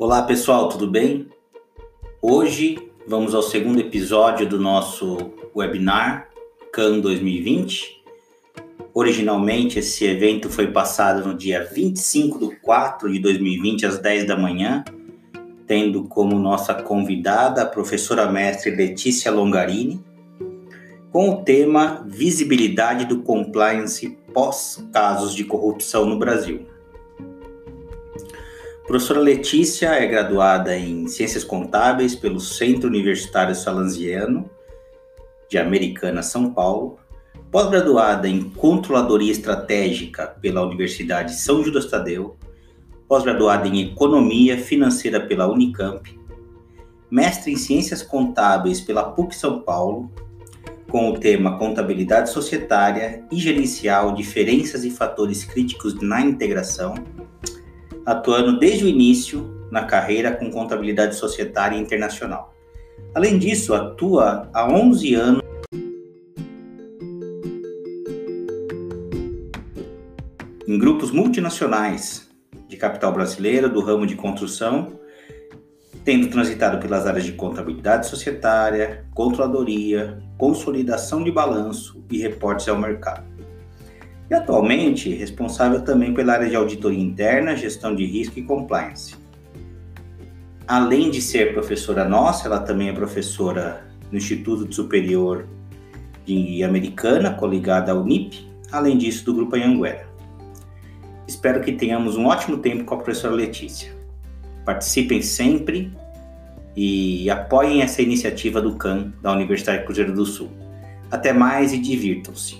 Olá pessoal, tudo bem? Hoje vamos ao segundo episódio do nosso webinar CAN 2020. Originalmente esse evento foi passado no dia 25 de 4 de 2020 às 10 da manhã, tendo como nossa convidada a professora mestre Letícia Longarini, com o tema Visibilidade do Compliance pós casos de corrupção no Brasil. Professora Letícia é graduada em Ciências Contábeis pelo Centro Universitário Salanziano de Americana, São Paulo, pós-graduada em Controladoria Estratégica pela Universidade São Judas Tadeu, pós-graduada em Economia Financeira pela Unicamp, mestre em Ciências Contábeis pela PUC São Paulo com o tema Contabilidade Societária e Gerencial, Diferenças e Fatores Críticos na Integração, atuando desde o início na carreira com contabilidade societária internacional. Além disso, atua há 11 anos em grupos multinacionais de capital brasileiro do ramo de construção tendo transitado pelas áreas de contabilidade societária, controladoria, consolidação de balanço e reportes ao mercado. E atualmente responsável também pela área de auditoria interna, gestão de risco e compliance. Além de ser professora nossa, ela também é professora no Instituto Superior de Americana, coligada ao NIP, além disso do Grupo Anhanguera. Espero que tenhamos um ótimo tempo com a professora Letícia. Participem sempre e apoiem essa iniciativa do CAN da Universidade Cruzeiro do Sul. Até mais e divirtam-se.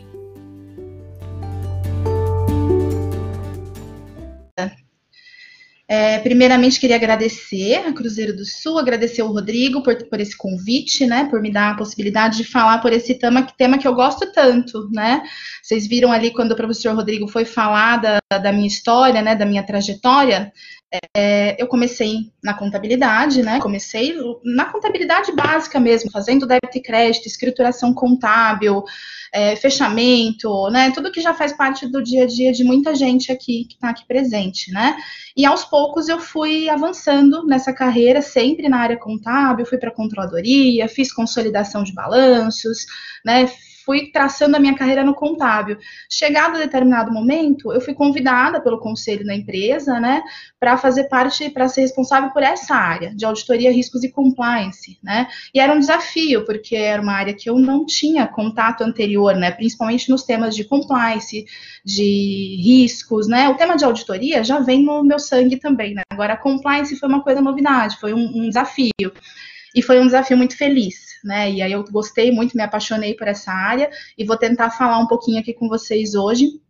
É, primeiramente, queria agradecer a Cruzeiro do Sul, agradecer o Rodrigo por, por esse convite, né, por me dar a possibilidade de falar por esse tema, tema que eu gosto tanto, né. Vocês viram ali quando o professor Rodrigo foi falar da, da minha história, né, da minha trajetória, é, eu comecei na contabilidade, né? Comecei na contabilidade básica mesmo, fazendo débito e crédito, escrituração contábil, é, fechamento, né? Tudo que já faz parte do dia a dia de muita gente aqui que está aqui presente, né? E aos poucos eu fui avançando nessa carreira, sempre na área contábil, fui para controladoria, fiz consolidação de balanços, né? Fui traçando a minha carreira no contábil. Chegado a determinado momento, eu fui convidada pelo conselho da empresa, né, para fazer parte, para ser responsável por essa área de auditoria, riscos e compliance, né? E era um desafio, porque era uma área que eu não tinha contato anterior, né, principalmente nos temas de compliance, de riscos, né? O tema de auditoria já vem no meu sangue também, né? Agora, compliance foi uma coisa novidade, foi um, um desafio. E foi um desafio muito feliz, né? E aí eu gostei muito, me apaixonei por essa área e vou tentar falar um pouquinho aqui com vocês hoje.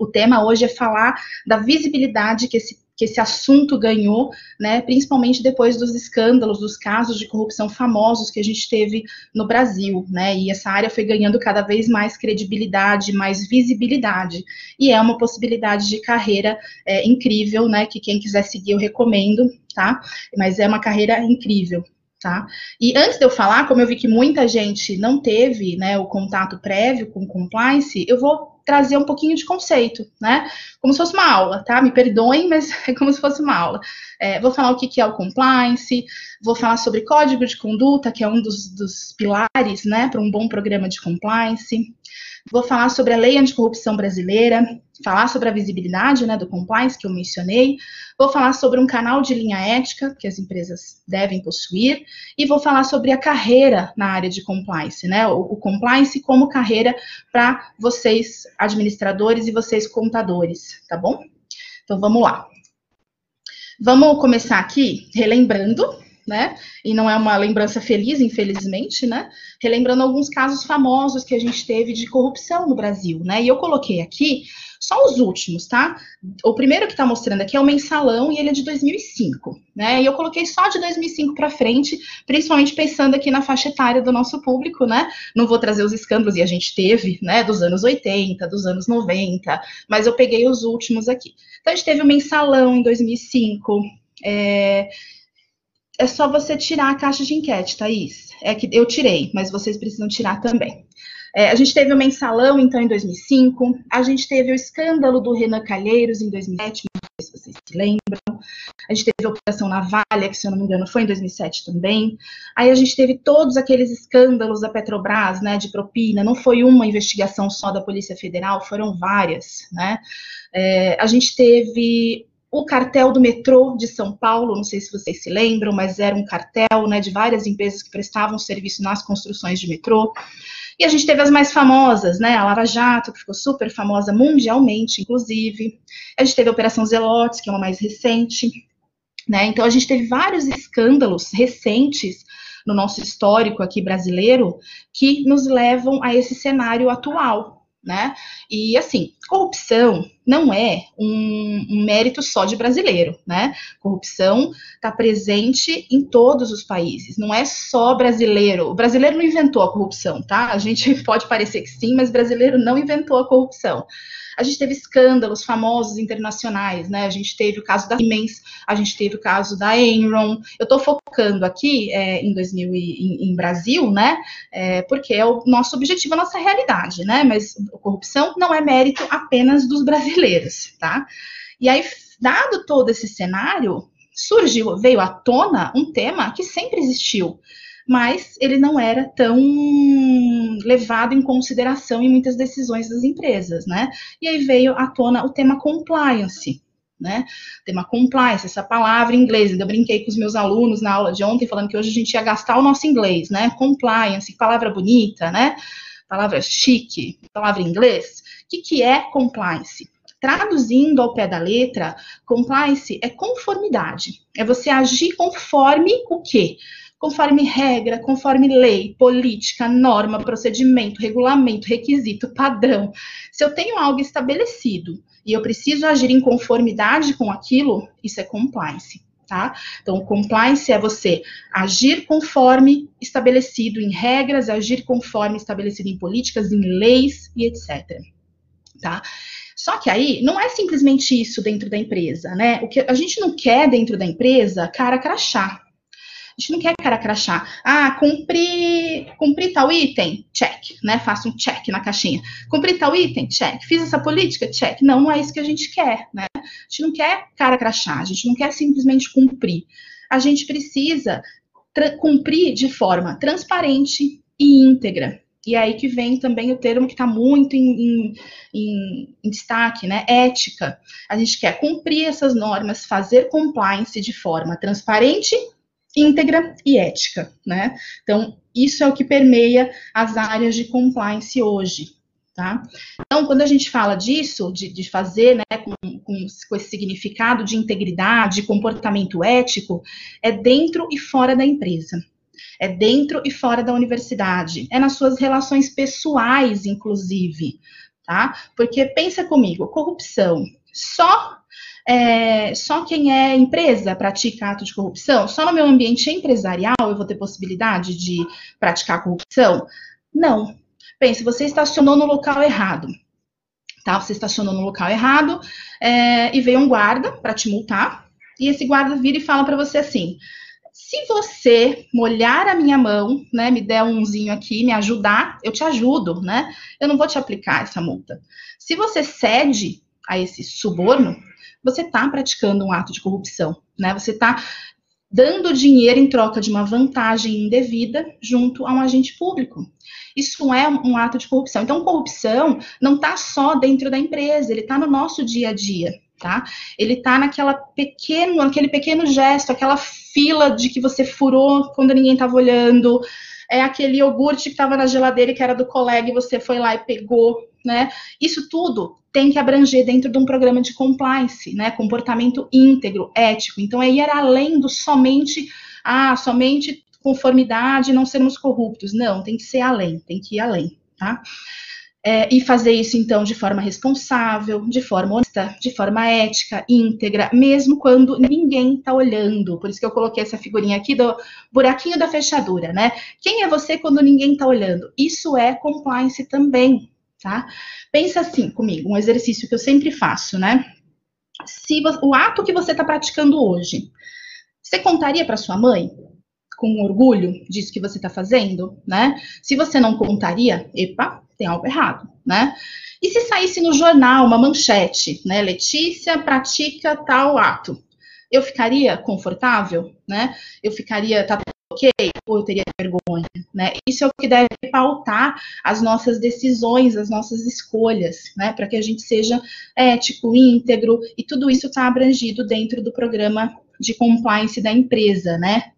O tema hoje é falar da visibilidade que esse que esse assunto ganhou, né, principalmente depois dos escândalos, dos casos de corrupção famosos que a gente teve no Brasil, né, e essa área foi ganhando cada vez mais credibilidade, mais visibilidade, e é uma possibilidade de carreira é, incrível, né, que quem quiser seguir eu recomendo, tá, mas é uma carreira incrível, Tá? E antes de eu falar, como eu vi que muita gente não teve né, o contato prévio com compliance, eu vou trazer um pouquinho de conceito, né? Como se fosse uma aula, tá? Me perdoem, mas é como se fosse uma aula. É, vou falar o que, é o compliance, vou falar sobre código de conduta, que é um dos, dos pilares, né, para um bom programa de compliance. Vou falar sobre a lei anticorrupção brasileira, falar sobre a visibilidade né, do compliance que eu mencionei, vou falar sobre um canal de linha ética que as empresas devem possuir e vou falar sobre a carreira na área de compliance, né? O, o compliance como carreira para vocês administradores e vocês contadores, tá bom? Então vamos lá. Vamos começar aqui relembrando né? E não é uma lembrança feliz, infelizmente, né? Relembrando alguns casos famosos que a gente teve de corrupção no Brasil, né? E eu coloquei aqui só os últimos, tá? O primeiro que está mostrando aqui é o mensalão e ele é de 2005, né? E eu coloquei só de 2005 para frente, principalmente pensando aqui na faixa etária do nosso público, né? Não vou trazer os escândalos e a gente teve, né, dos anos 80, dos anos 90, mas eu peguei os últimos aqui. Então a gente teve o mensalão em 2005, é, é só você tirar a caixa de enquete, Thaís. É que eu tirei, mas vocês precisam tirar também. É, a gente teve o mensalão, então, em 2005. A gente teve o escândalo do Renan Calheiros, em 2007, sei se vocês se lembram. A gente teve a Operação Navalha, que se eu não me engano foi em 2007 também. Aí a gente teve todos aqueles escândalos da Petrobras, né, de propina. Não foi uma investigação só da Polícia Federal, foram várias, né. É, a gente teve o cartel do metrô de São Paulo, não sei se vocês se lembram, mas era um cartel né, de várias empresas que prestavam serviço nas construções de metrô. E a gente teve as mais famosas, né? A Lava Jato, que ficou super famosa mundialmente, inclusive. A gente teve a Operação Zelotes, que é uma mais recente. Né? Então, a gente teve vários escândalos recentes no nosso histórico aqui brasileiro que nos levam a esse cenário atual, né? E assim, corrupção não é um, um mérito só de brasileiro, né? Corrupção está presente em todos os países, não é só brasileiro. O brasileiro não inventou a corrupção, tá? A gente pode parecer que sim, mas brasileiro não inventou a corrupção. A gente teve escândalos famosos internacionais, né? A gente teve o caso da Siemens, a gente teve o caso da Enron. Eu estou focando aqui é, em 2000 e, em, em Brasil, né? É, porque é o nosso objetivo, a nossa realidade, né? Mas a corrupção não é mérito apenas dos brasileiros, tá? E aí, dado todo esse cenário, surgiu, veio à tona um tema que sempre existiu, mas ele não era tão levado em consideração em muitas decisões das empresas, né? E aí veio à tona o tema compliance, né? Tema compliance, essa palavra em inglês. Ainda brinquei com os meus alunos na aula de ontem, falando que hoje a gente ia gastar o nosso inglês, né? Compliance, palavra bonita, né? Palavra chique, palavra em inglês. O que, que é compliance? Traduzindo ao pé da letra, compliance é conformidade. É você agir conforme o quê? Conforme regra, conforme lei, política, norma, procedimento, regulamento, requisito, padrão. Se eu tenho algo estabelecido e eu preciso agir em conformidade com aquilo, isso é compliance. Tá? Então, compliance é você agir conforme estabelecido em regras, agir conforme estabelecido em políticas, em leis e etc. Tá? Só que aí não é simplesmente isso dentro da empresa, né? O que a gente não quer dentro da empresa, cara crachá. A gente não quer cara crachá. Ah, cumpri, cumpri tal item? Check, né? Faço um check na caixinha. Cumpri tal item? Check. Fiz essa política? Check. Não, não é isso que a gente quer, né? A gente não quer cara crachá, a gente não quer simplesmente cumprir. A gente precisa cumprir de forma transparente e íntegra. E é aí que vem também o termo que está muito em, em, em, em, destaque, né? Ética. A gente quer cumprir essas normas, fazer compliance de forma transparente íntegra e ética, né? Então, isso é o que permeia as áreas de compliance hoje, tá? Então, quando a gente fala disso, de, de fazer, né, com, com, com esse significado de integridade, comportamento ético, é dentro e fora da empresa. É dentro e fora da universidade. É nas suas relações pessoais, inclusive, tá? Porque pensa comigo, corrupção só é, só quem é empresa pratica ato de corrupção? Só no meu ambiente empresarial eu vou ter possibilidade de praticar corrupção? Não. Pense, você estacionou no local errado. Tá? Você estacionou no local errado é, e veio um guarda para te multar. E esse guarda vira e fala para você assim: se você molhar a minha mão, né, me der umzinho aqui, me ajudar, eu te ajudo, né? Eu não vou te aplicar essa multa. Se você cede a esse suborno, você está praticando um ato de corrupção, né? Você está dando dinheiro em troca de uma vantagem indevida junto a um agente público. Isso é um ato de corrupção. Então, corrupção não está só dentro da empresa, ele está no nosso dia a dia, tá? Ele está naquela pequeno, aquele pequeno gesto, aquela fila de que você furou quando ninguém estava olhando, é aquele iogurte que estava na geladeira que era do colega e você foi lá e pegou, né? Isso tudo tem que abranger dentro de um programa de compliance, né? Comportamento íntegro, ético. Então, é ir além do somente, ah, somente conformidade, não sermos corruptos. Não, tem que ser além, tem que ir além, tá? É, e fazer isso, então, de forma responsável, de forma honesta, de forma ética, íntegra, mesmo quando ninguém está olhando. Por isso que eu coloquei essa figurinha aqui do buraquinho da fechadura, né? Quem é você quando ninguém está olhando? Isso é compliance também, tá? Pensa assim comigo, um exercício que eu sempre faço, né? Se o ato que você está praticando hoje, você contaria para sua mãe? Com orgulho disso que você está fazendo, né? Se você não contaria, epa, tem algo errado, né? E se saísse no jornal uma manchete, né? Letícia pratica tal ato. Eu ficaria confortável, né? Eu ficaria, tá ok, ou eu teria vergonha, né? Isso é o que deve pautar as nossas decisões, as nossas escolhas, né? Para que a gente seja ético, íntegro, e tudo isso está abrangido dentro do programa de compliance da empresa, né?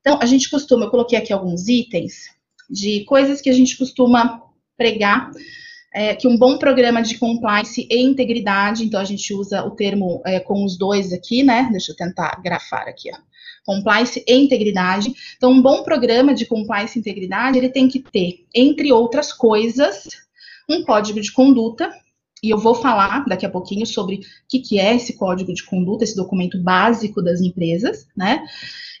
Então, a gente costuma, eu coloquei aqui alguns itens de coisas que a gente costuma pregar é, que um bom programa de compliance e integridade, então a gente usa o termo é, com os dois aqui, né? Deixa eu tentar grafar aqui, ó. Compliance e integridade. Então, um bom programa de compliance e integridade, ele tem que ter, entre outras coisas, um código de conduta, e eu vou falar daqui a pouquinho sobre o que, que é esse código de conduta, esse documento básico das empresas, né?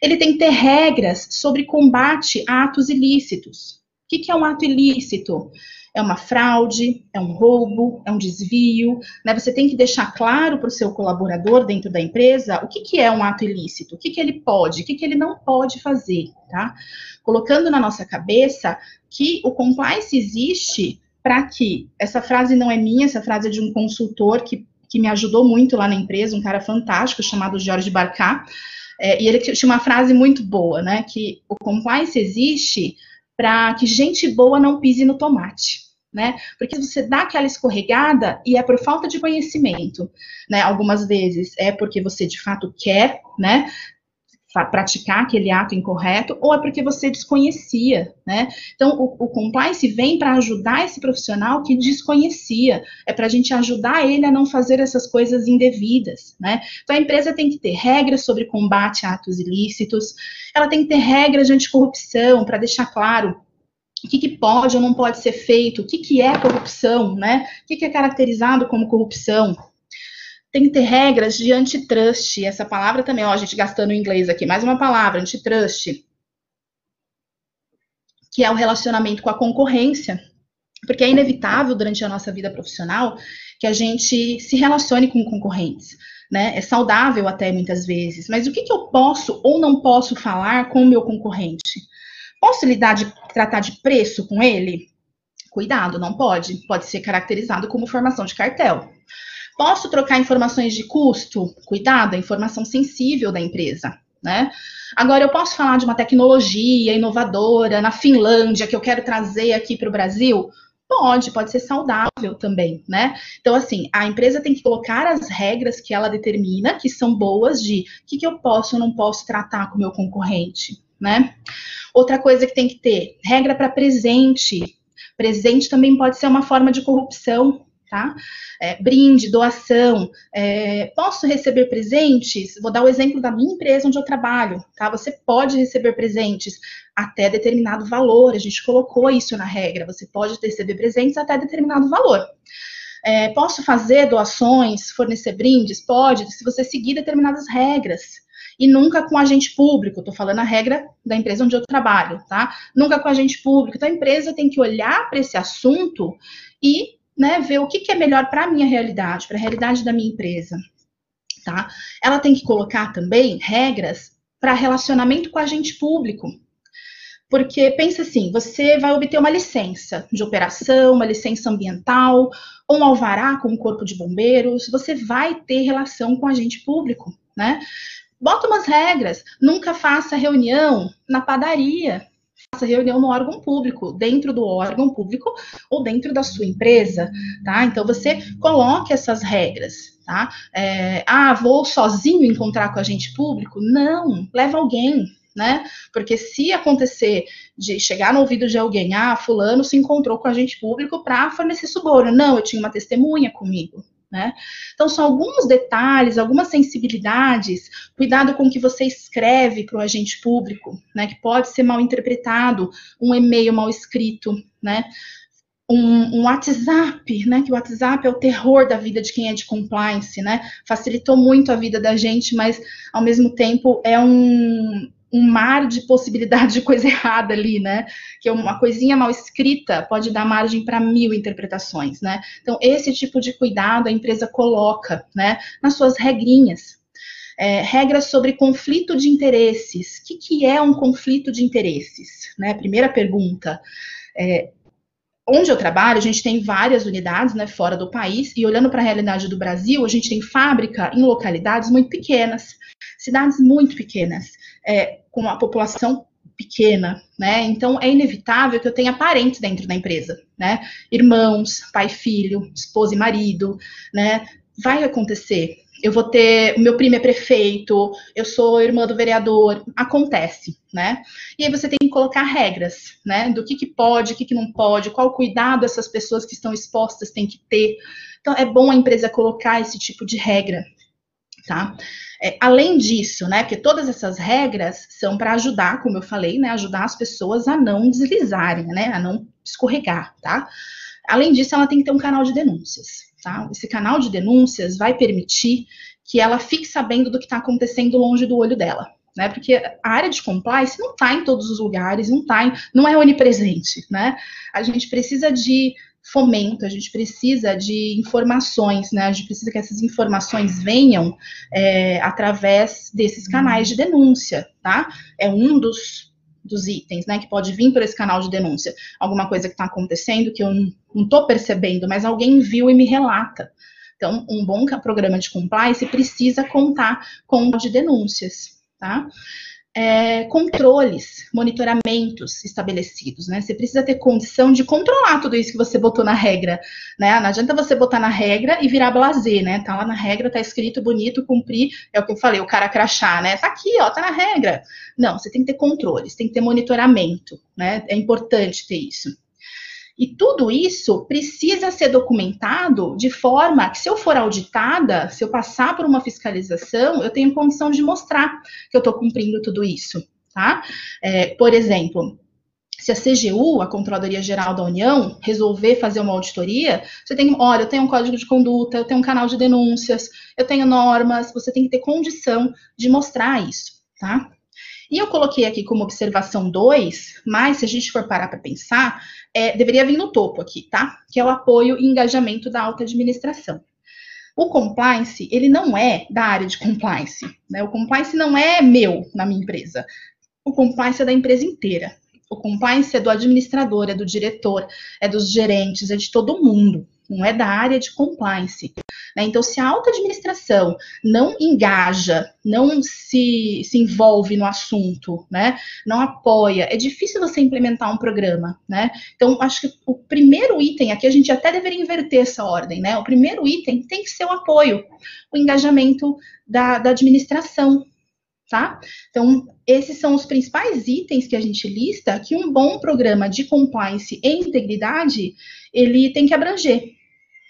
Ele tem que ter regras sobre combate a atos ilícitos. O que, que é um ato ilícito? É uma fraude, é um roubo, é um desvio. Né? Você tem que deixar claro para o seu colaborador dentro da empresa o que, que é um ato ilícito, o que, que ele pode, o que, que ele não pode fazer, tá? Colocando na nossa cabeça que o compliance existe para que, essa frase não é minha, essa frase é de um consultor que, que me ajudou muito lá na empresa, um cara fantástico chamado Jorge Barcá, é, e ele tinha uma frase muito boa, né? Que o compliance existe para que gente boa não pise no tomate né? Porque você dá aquela escorregada e é por falta de conhecimento, né? Algumas vezes é porque você de fato quer, né? Praticar aquele ato incorreto, ou é porque você desconhecia, né? Então, o, o compliance vem para ajudar esse profissional que desconhecia, é para a gente ajudar ele a não fazer essas coisas indevidas, né? Então, a empresa tem que ter regras sobre combate a atos ilícitos, ela tem que ter regras de anticorrupção, para deixar claro o que, que, pode ou não pode ser feito, o que, que é corrupção, né? O que, que é caracterizado como corrupção. Tem que ter regras de antitrust. Essa palavra também, ó, a gente gastando inglês aqui, mais uma palavra, antitrust, que é o relacionamento com a concorrência, porque é inevitável durante a nossa vida profissional que a gente se relacione com concorrentes. Né? É saudável até muitas vezes, mas o que, que eu posso ou não posso falar com o meu concorrente? Posso lidar de tratar de preço com ele? Cuidado, não pode. Pode ser caracterizado como formação de cartel. Posso trocar informações de custo? Cuidado, é informação sensível da empresa. Né? Agora, eu posso falar de uma tecnologia inovadora na Finlândia que eu quero trazer aqui para o Brasil? Pode, pode ser saudável também, né? Então, assim, a empresa tem que colocar as regras que ela determina, que são boas, de o que, que eu posso ou não posso tratar com o meu concorrente, né? Outra coisa que tem que ter, regra para presente. Presente também pode ser uma forma de corrupção, tá? É, brinde, doação. É, posso receber presentes? Vou dar o exemplo da minha empresa onde eu trabalho, tá? Você pode receber presentes até determinado valor. A gente colocou isso na regra. Você pode receber presentes até determinado valor. É, posso fazer doações, fornecer brindes? Pode, se você seguir determinadas regras e nunca com agente público. Estou falando a regra da empresa onde eu trabalho, tá? Nunca com agente público. Então a empresa tem que olhar para esse assunto e né, ver o que, que é melhor para a minha realidade, para a realidade da minha empresa. Tá? Ela tem que colocar também regras para relacionamento com agente público. Porque pensa assim, você vai obter uma licença de operação, uma licença ambiental, um alvará com o corpo de bombeiros, você vai ter relação com agente público, né? Bota umas regras. Nunca faça reunião na padaria. Faça reunião no órgão público, dentro do órgão público ou dentro da sua empresa, tá? Então você coloque essas regras, tá? É, ah, vou sozinho encontrar com agente público? Não, leva alguém, né? Porque se acontecer de chegar no ouvido de alguém, ah, fulano se encontrou com agente público para fornecer suborno. Não, eu tinha uma testemunha comigo. Né? Então, são alguns detalhes, algumas sensibilidades, cuidado com o que você escreve para o agente público, né? Que pode ser mal interpretado, um e-mail mal escrito, né? Um, um, WhatsApp, né? Que o WhatsApp é o terror da vida de quem é de compliance, né? Facilitou muito a vida da gente, mas ao mesmo tempo é um, um mar de possibilidade de coisa errada ali, né? Que uma coisinha mal escrita pode dar margem para mil interpretações, né? Então, esse tipo de cuidado a empresa coloca, né? Nas suas regrinhas. É, regras sobre conflito de interesses. O que, que, é um conflito de interesses? Né? Primeira pergunta. É, onde eu trabalho, a gente tem várias unidades, né, fora do país, e olhando para a realidade do Brasil, a gente tem fábrica em localidades muito pequenas, cidades muito pequenas, é, com a população pequena, né? Então é inevitável que eu tenha parentes dentro da empresa, né? Irmãos, pai filho, esposa e marido, né? Vai acontecer. Eu vou ter, meu primo é prefeito, eu sou irmã do vereador, acontece, né? E aí você tem que colocar regras, né? Do que, que pode, o que, que não pode, qual cuidado essas pessoas que estão expostas têm que ter. Então é bom a empresa colocar esse tipo de regra, tá? É, além disso, né, porque todas essas regras são para ajudar, como eu falei, né, ajudar as pessoas a não deslizarem, né, a não escorregar, tá? Além disso, ela tem que ter um canal de denúncias, tá? Esse canal de denúncias vai permitir que ela fique sabendo do que está acontecendo longe do olho dela, né? Porque a área de compliance não está em todos os lugares, não tá, em, não é onipresente, né? A gente precisa de fomento, a gente precisa de informações, né? A gente precisa que essas informações venham é, através desses canais de denúncia, tá? É um dos, dos itens, né? Que pode vir por esse canal de denúncia. Alguma coisa que está acontecendo que eu não estou percebendo, mas alguém viu e me relata. Então, um bom programa de compliance precisa contar com de denúncias, tá? É, controles, monitoramentos estabelecidos, né? Você precisa ter condição de controlar tudo isso que você botou na regra, né? Não adianta você botar na regra e virar blazer, né? Tá lá na regra, tá escrito bonito, cumprir, é o que eu falei, o cara crachar, né? Tá aqui, ó, tá na regra. Não, você tem que ter controles, tem que ter monitoramento, né? É importante ter isso. E tudo isso precisa ser documentado de forma que, se eu for auditada, se eu passar por uma fiscalização, eu tenho condição de mostrar que eu estou cumprindo tudo isso, tá? É, por exemplo, se a CGU, a Controladoria Geral da União, resolver fazer uma auditoria, você tem, olha, eu tenho um código de conduta, eu tenho um canal de denúncias, eu tenho normas, você tem que ter condição de mostrar isso, tá? E eu coloquei aqui como observação 2, mas se a gente for parar para pensar, é, deveria vir no topo aqui, tá? Que é o apoio e engajamento da alta administração. O compliance, ele não é da área de compliance, né? O compliance não é meu na minha empresa. O compliance é da empresa inteira. O compliance é do administrador, é do diretor, é dos gerentes, é de todo mundo não é da área de compliance. Né? Então, se a alta administração não engaja, não se, se envolve no assunto, né? não apoia, é difícil você implementar um programa. Né? Então, acho que o primeiro item, aqui a gente até deveria inverter essa ordem, né? O primeiro item tem que ser o apoio, o engajamento da, da administração, tá? Então, esses são os principais itens que a gente lista que um bom programa de compliance e integridade, ele tem que abranger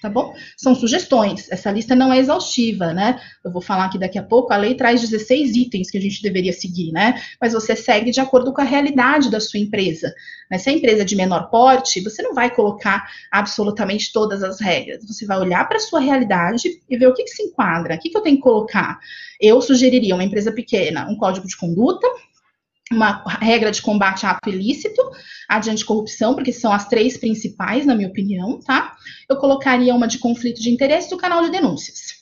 tá bom? São sugestões, essa lista não é exaustiva, né? Eu vou falar aqui daqui a pouco, a lei traz 16 itens que a gente deveria seguir, né? Mas você segue de acordo com a realidade da sua empresa. Né? Se a empresa é de menor porte, você não vai colocar absolutamente todas as regras, você vai olhar para a sua realidade e ver o que, que se enquadra, o que, que eu tenho que colocar. Eu sugeriria uma empresa pequena, um código de conduta, uma regra de combate a ato ilícito, a de anticorrupção, porque são as três principais, na minha opinião, tá? Eu colocaria uma de conflito de interesse do canal de denúncias.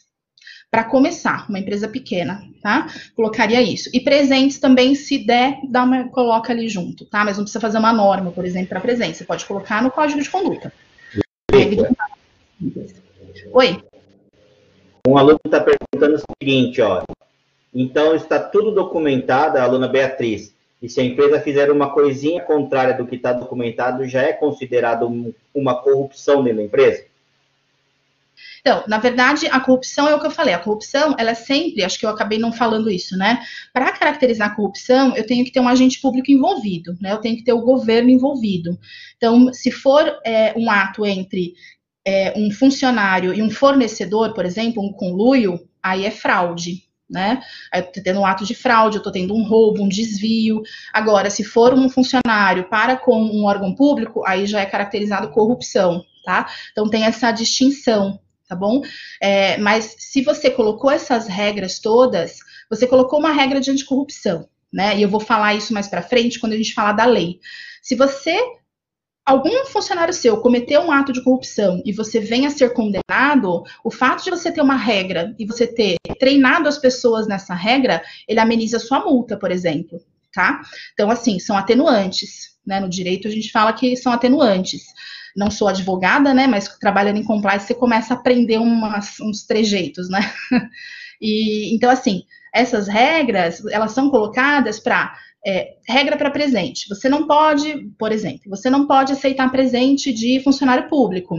Para começar, uma empresa pequena, tá? Colocaria isso. E presentes também, se der, dá uma, coloca ali junto, tá? Mas não precisa fazer uma norma, por exemplo, para presente. Você pode colocar no código de conduta. Oi. Um aluno está perguntando o seguinte, ó. Então, está tudo documentado, a aluna Beatriz. E se a empresa fizer uma coisinha contrária do que está documentado, já é considerado um, uma corrupção dentro da empresa? Então, na verdade, a corrupção é o que eu falei. A corrupção, ela é sempre, acho que eu acabei não falando isso, né? Para caracterizar a corrupção, eu tenho que ter um agente público envolvido, né? Eu tenho que ter o governo envolvido. Então, se for é, um ato entre é, um funcionário e um fornecedor, por exemplo, um conluio, aí é fraude, né? Eu tô tendo um ato de fraude, eu tô tendo um roubo, um desvio. Agora, se for um funcionário para com um órgão público, aí já é caracterizado corrupção, tá? Então tem essa distinção, tá bom? É, mas se você colocou essas regras todas, você colocou uma regra de anticorrupção, né? E eu vou falar isso mais para frente quando a gente falar da lei. Se você algum funcionário seu cometeu um ato de corrupção e você venha a ser condenado, o fato de você ter uma regra e você ter treinado as pessoas nessa regra, ele ameniza sua multa, por exemplo, tá? Então, assim, são atenuantes, né? No direito a gente fala que são atenuantes. não sou advogada, né? Mas trabalhando em compliance, você começa a aprender umas, uns trejeitos, né? E então, assim, essas regras, elas são colocadas para é, regra para presente. Você não pode, por exemplo, você não pode aceitar presente de funcionário público.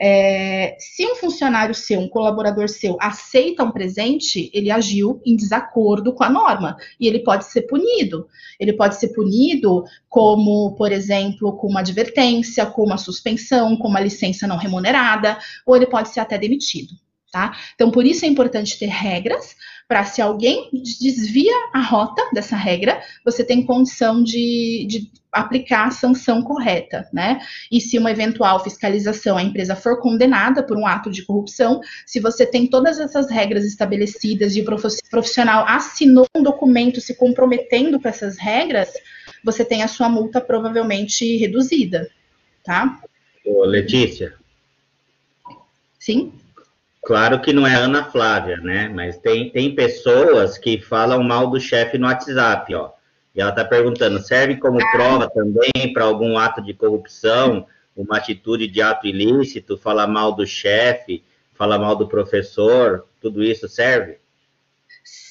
É, se um funcionário seu, um colaborador seu, aceita um presente, ele agiu em desacordo com a norma e ele pode ser punido. Ele pode ser punido como, por exemplo, com uma advertência, com uma suspensão, com uma licença não remunerada, ou ele pode ser até demitido. Tá? Então, por isso é importante ter regras, para se alguém desvia a rota dessa regra, você tem condição de, de, aplicar a sanção correta, né? E se uma eventual fiscalização, a empresa for condenada por um ato de corrupção, se você tem todas essas regras estabelecidas e o profissional assinou um documento se comprometendo com essas regras, você tem a sua multa provavelmente reduzida, tá? Ô, Letícia. Sim? Claro que não é Ana Flávia, né? Mas tem, tem pessoas que falam mal do chefe no WhatsApp, ó. E ela está perguntando: serve como prova também para algum ato de corrupção, uma atitude de ato ilícito, falar mal do chefe, falar mal do professor, tudo isso serve?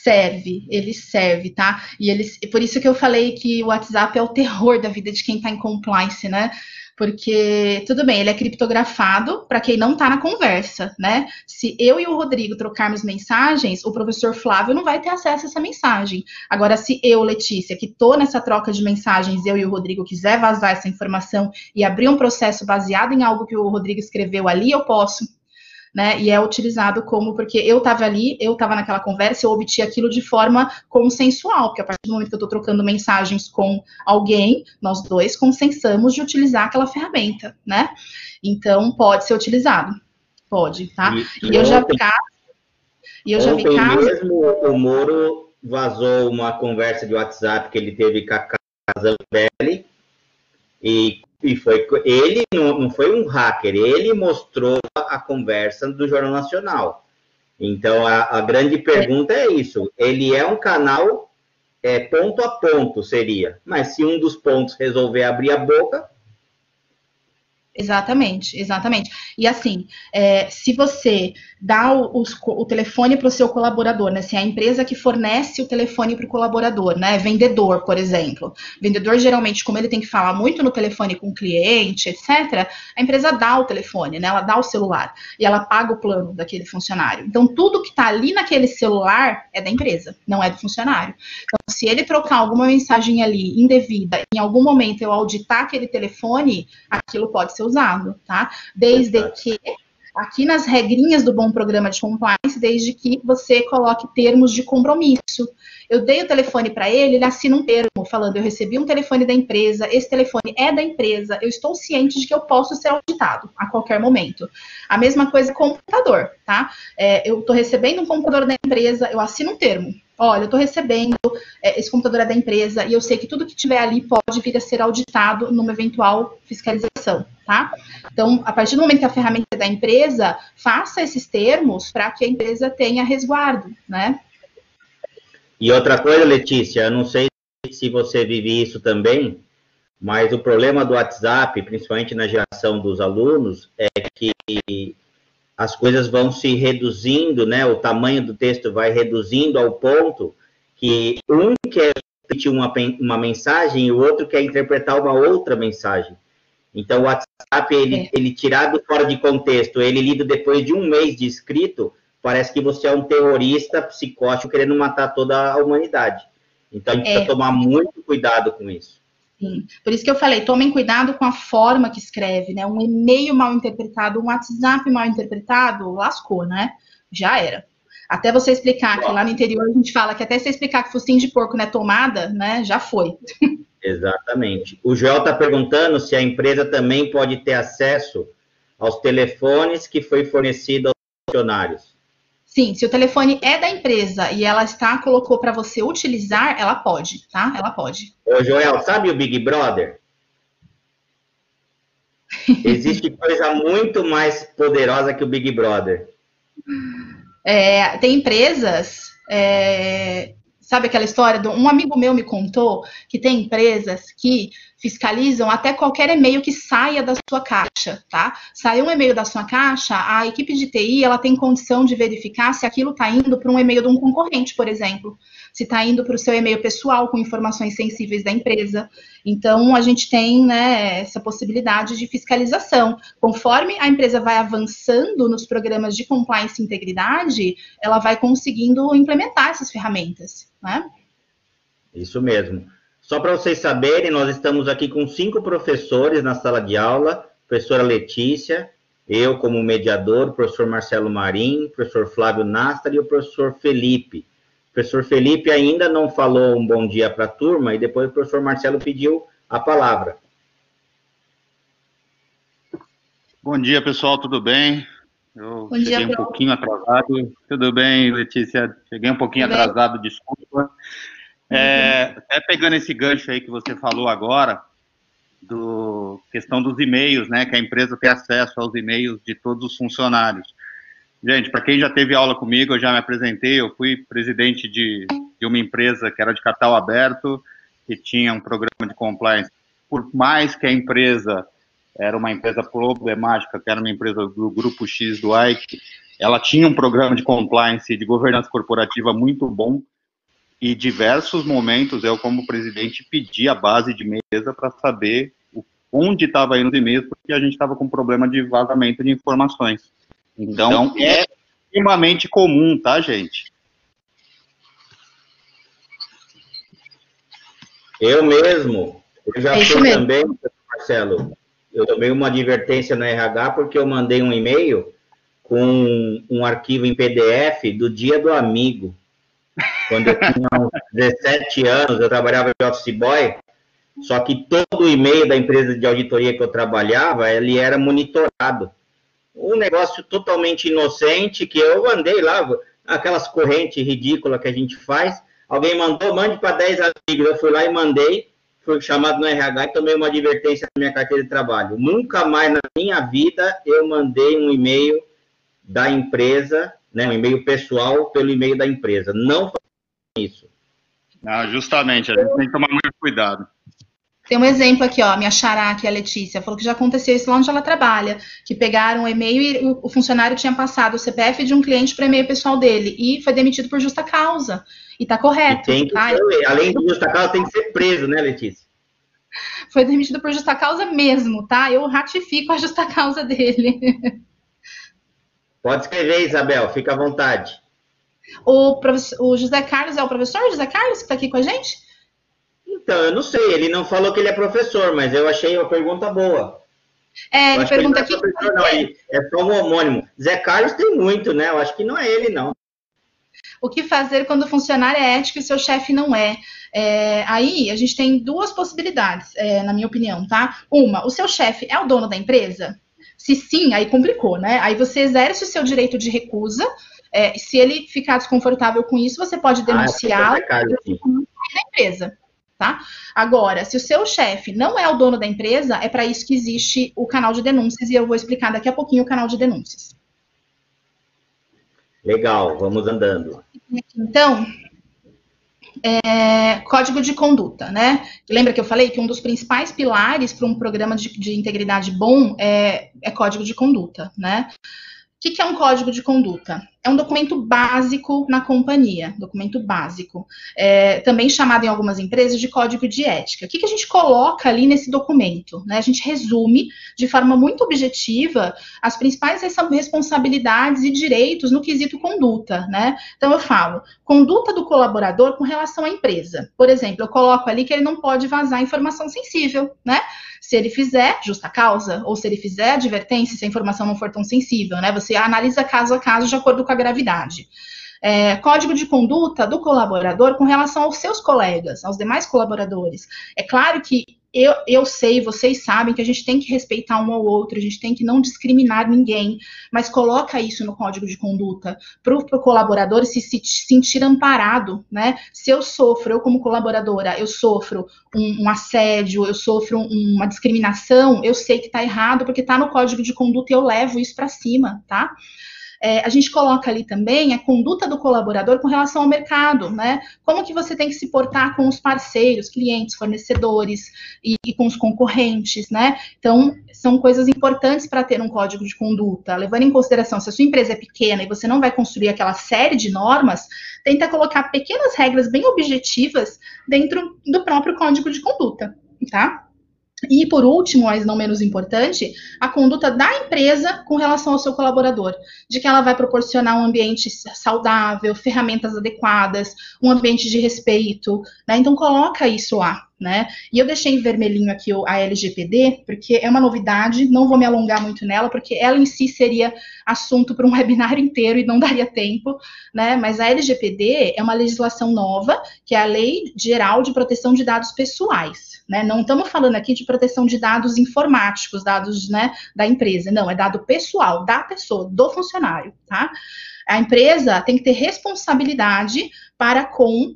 serve, ele serve, tá? E eles, por isso que eu falei que o WhatsApp é o terror da vida de quem está em compliance, né? Porque, tudo bem, ele é criptografado para quem não está na conversa, né? Se eu e o Rodrigo trocarmos mensagens, o professor Flávio não vai ter acesso a essa mensagem. Agora, se eu, Letícia, que estou nessa troca de mensagens, eu e o Rodrigo quiser vazar essa informação e abrir um processo baseado em algo que o Rodrigo escreveu ali, eu posso né? E é utilizado como porque eu estava ali, eu estava naquela conversa, eu obti aquilo de forma consensual, porque a partir do momento que eu estou trocando mensagens com alguém, nós dois consensamos de utilizar aquela ferramenta, né? Então pode ser utilizado, pode, tá? E, e eu já vi e eu já vi casos. mesmo o Moro vazou uma conversa de WhatsApp que ele teve com a Casambelli e e foi ele não, não foi um hacker, ele mostrou a conversa do Jornal Nacional. Então a, a grande pergunta é isso: ele é um canal é, ponto a ponto seria, mas se um dos pontos resolver abrir a boca, Exatamente, exatamente. E assim, é, se você dá o, o, telefone para o seu colaborador, né? Se é a empresa que fornece o telefone para o colaborador, né? Vendedor, por exemplo. Vendedor, geralmente, como ele tem que falar muito no telefone com o cliente, etc., a empresa dá o telefone, né? Ela dá o celular e ela paga o plano daquele funcionário. Então, tudo que está ali naquele celular é da empresa, não é do funcionário. Então, se ele trocar alguma mensagem ali indevida, em algum momento eu auditar aquele telefone, aquilo pode ser usado, tá? Desde que aqui nas regrinhas do bom programa de compliance, desde que você coloque termos de compromisso. Eu dei o telefone para ele, ele assina um termo falando: eu recebi um telefone da empresa, esse telefone é da empresa, eu estou ciente de que eu posso ser auditado a qualquer momento. A mesma coisa com o computador, tá? É, eu estou recebendo um computador da empresa, eu assino um termo olha, eu estou recebendo é, esse computador é da empresa e eu sei que tudo que tiver ali pode vir a ser auditado numa eventual fiscalização, tá? Então, a partir do momento que a ferramenta é da empresa, faça esses termos para que a empresa tenha resguardo, né? E outra coisa, Letícia, eu não sei se você vive isso também, mas o problema do WhatsApp, principalmente na geração dos alunos, é que as coisas vão se reduzindo, né? O tamanho do texto vai reduzindo ao ponto que um quer repetir uma, uma mensagem e o outro quer interpretar uma outra mensagem. Então, o WhatsApp, ele, é. ele tirado fora de contexto, ele lido depois de um mês de escrito, parece que você é um terrorista psicótico querendo matar toda a humanidade. Então, a gente é. precisa tomar muito cuidado com isso. Sim. Por isso que eu falei, tomem cuidado com a forma que escreve, né? Um e-mail mal interpretado, um WhatsApp mal interpretado, lascou, né? Já era. Até você explicar que lá no interior a gente fala que até você explicar que focinho de porco não é tomada, né? Já foi. Exatamente. O Joel está perguntando se a empresa também pode ter acesso aos telefones que foi fornecido aos funcionários. Sim, se o telefone é da empresa e ela está colocou para você utilizar, ela pode, tá? Ela pode. Ô, Joel, sabe o Big Brother? Existe coisa muito mais poderosa que o Big Brother. É, tem empresas, é, sabe aquela história? De, um amigo meu me contou que tem empresas que fiscalizam até qualquer e-mail que saia da sua caixa, tá? Saiu um e-mail da sua caixa, a equipe de TI ela tem condição de verificar se aquilo está indo para um e-mail de um concorrente, por exemplo, se está indo para o seu e-mail pessoal com informações sensíveis da empresa. Então a gente tem né, essa possibilidade de fiscalização. Conforme a empresa vai avançando nos programas de compliance e integridade, ela vai conseguindo implementar essas ferramentas, né? Isso mesmo. Só para vocês saberem, nós estamos aqui com cinco professores na sala de aula, professora Letícia, eu como mediador, o professor Marcelo Marim, professor Flávio Nastar e o professor Felipe. O professor Felipe ainda não falou um bom dia para a turma e depois o professor Marcelo pediu a palavra. Bom dia, pessoal, tudo bem? Eu bom cheguei dia, um pouquinho atrasado. Tudo bem, Letícia? Cheguei um pouquinho tudo atrasado, bem? desculpa. É, pegando esse gancho aí que você falou agora, do questão dos e-mails, né, que a empresa tem acesso aos e-mails de todos os funcionários. Gente, para quem já teve aula comigo, eu já me apresentei, eu fui presidente de, de uma empresa que era de capital aberto, que tinha um programa de compliance. Por mais que a empresa era uma empresa problemática, que era uma empresa do grupo X do Ike, ela tinha um programa de compliance de governança corporativa muito bom, e diversos momentos eu, como presidente, pedi a base de mesa para saber onde estava indo os e-mails, porque a gente estava com problema de vazamento de informações. Então, então é extremamente comum, tá, gente? Eu mesmo, eu já é fui também, Marcelo, eu tomei uma advertência no RH porque eu mandei um e-mail com um arquivo em PDF do dia do amigo. Quando eu tinha uns 17 anos, eu trabalhava de office boy, só que todo o e-mail da empresa de auditoria que eu trabalhava, ele era monitorado. Um negócio totalmente inocente que eu mandei lá, aquelas correntes ridículas que a gente faz. Alguém mandou, mande para 10 amigos. Eu fui lá e mandei, fui chamado no RH e tomei uma advertência na minha carteira de trabalho. Nunca mais na minha vida eu mandei um e-mail da empresa né, um e-mail pessoal pelo e-mail da empresa. Não isso. Ah, justamente, a gente tem que tomar muito cuidado. Tem um exemplo aqui, ó, minha xará aqui, a Letícia, falou que já aconteceu isso lá onde ela trabalha, que pegaram um e-mail e o, funcionário tinha passado o CPF de um cliente para e-mail pessoal dele e foi demitido por justa causa. E tá correto. E tem que tá? ser, além de justa causa, tem que ser preso, né, Letícia? Foi demitido por justa causa mesmo, tá? Eu ratifico a justa causa dele. Pode escrever, Isabel, fica à vontade. O, o José Carlos é o professor José Carlos que está aqui com a gente? Então, eu não sei, ele não falou que ele é professor, mas eu achei uma pergunta boa. É, ele pergunta aqui. É, não, é só um homônimo. Zé Carlos tem muito, né? Eu acho que não é ele, não. O que fazer quando o funcionário é ético e seu chefe não é? é? Aí a gente tem duas possibilidades, é, na minha opinião, tá? Uma, o seu chefe é o dono da empresa? Se sim, aí complicou, né? Aí você exerce o seu direito de recusa. É, se ele ficar desconfortável com isso, você pode denunciar ah, é na empresa. Tá? Agora, se o seu chefe não é o dono da empresa, é para isso que existe o canal de denúncias e eu vou explicar daqui a pouquinho o canal de denúncias. Legal, vamos andando. Então, é, código de conduta, né? Lembra que eu falei que um dos principais pilares para um programa de, de integridade bom é, é, código de conduta, né? O que, que é um código de conduta? É um documento básico na companhia, documento básico, é, também chamado em algumas empresas de código de ética. O que, que a gente coloca ali nesse documento? Né? A gente resume de forma muito objetiva as principais responsabilidades e direitos no quesito conduta. Né? Então, eu falo, conduta do colaborador com relação à empresa. Por exemplo, eu coloco ali que ele não pode vazar informação sensível, né? Se ele fizer, justa causa, ou se ele fizer advertência, se a informação não for tão sensível, né? Você analisa caso a caso de acordo com a gravidade. É, código de conduta do colaborador com relação aos seus colegas, aos demais colaboradores. É claro que eu, eu sei, vocês sabem que a gente tem que respeitar um ao outro, a gente tem que não discriminar ninguém, mas coloca isso no código de conduta para o colaborador se, se, sentir amparado, né? Se eu sofro, eu como colaboradora, eu sofro um, um assédio, eu sofro um, uma discriminação, eu sei que está errado porque está no código de conduta e eu levo isso para cima, tá? É, a gente coloca ali também a conduta do colaborador com relação ao mercado, né? Como que você tem que se portar com os parceiros, clientes, fornecedores e, e com os concorrentes, né? Então, são coisas importantes para ter um código de conduta, levando em consideração se a sua empresa é pequena e você não vai construir aquela série de normas, tenta colocar pequenas regras bem objetivas dentro do próprio código de conduta, tá? E, por último, mas não menos importante, a conduta da empresa com relação ao seu colaborador, de que ela vai proporcionar um ambiente saudável, ferramentas adequadas, um ambiente de respeito, né? Então, coloca isso lá né? E eu deixei em vermelhinho aqui a LGPD, porque é uma novidade, não vou me alongar muito nela, porque ela em si seria assunto para um webinar inteiro e não daria tempo, né? Mas a LGPD é uma legislação nova, que é a Lei Geral de Proteção de Dados Pessoais, né? Não estamos falando aqui de proteção de dados informáticos, dados, né, da empresa, não, é dado pessoal, da pessoa, do funcionário, tá? A empresa tem que ter responsabilidade para com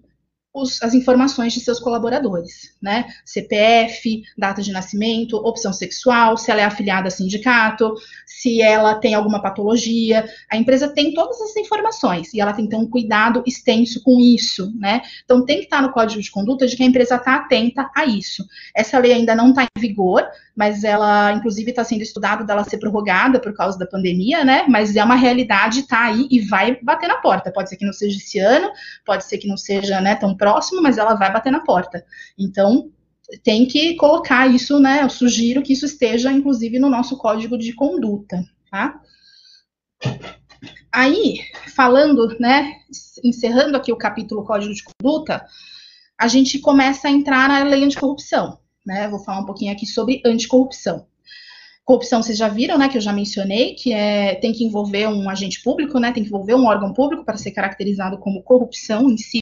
os, as informações de seus colaboradores, né? CPF, data de nascimento, opção sexual, se ela é afiliada a sindicato, se ela tem alguma patologia. A empresa tem todas essas informações e ela tem que ter um cuidado extenso com isso, né? Então tem que estar no código de conduta de que a empresa está atenta a isso. Essa lei ainda não está em vigor, mas ela, inclusive, está sendo estudada dela ser prorrogada por causa da pandemia, né? Mas é uma realidade, está aí e vai bater na porta. Pode ser que não seja esse ano, pode ser que não seja né, tão mas ela vai bater na porta. Então, tem que colocar isso, né? Eu sugiro que isso esteja, inclusive, no nosso código de conduta, tá? Aí, falando, né, encerrando aqui o capítulo Código de Conduta, a gente começa a entrar na lei anticorrupção né? Vou falar um pouquinho aqui sobre anticorrupção. Corrupção, vocês já viram, né, que eu já mencionei, que é, tem que envolver um agente público, né, tem que envolver um órgão público para ser caracterizado como corrupção em si.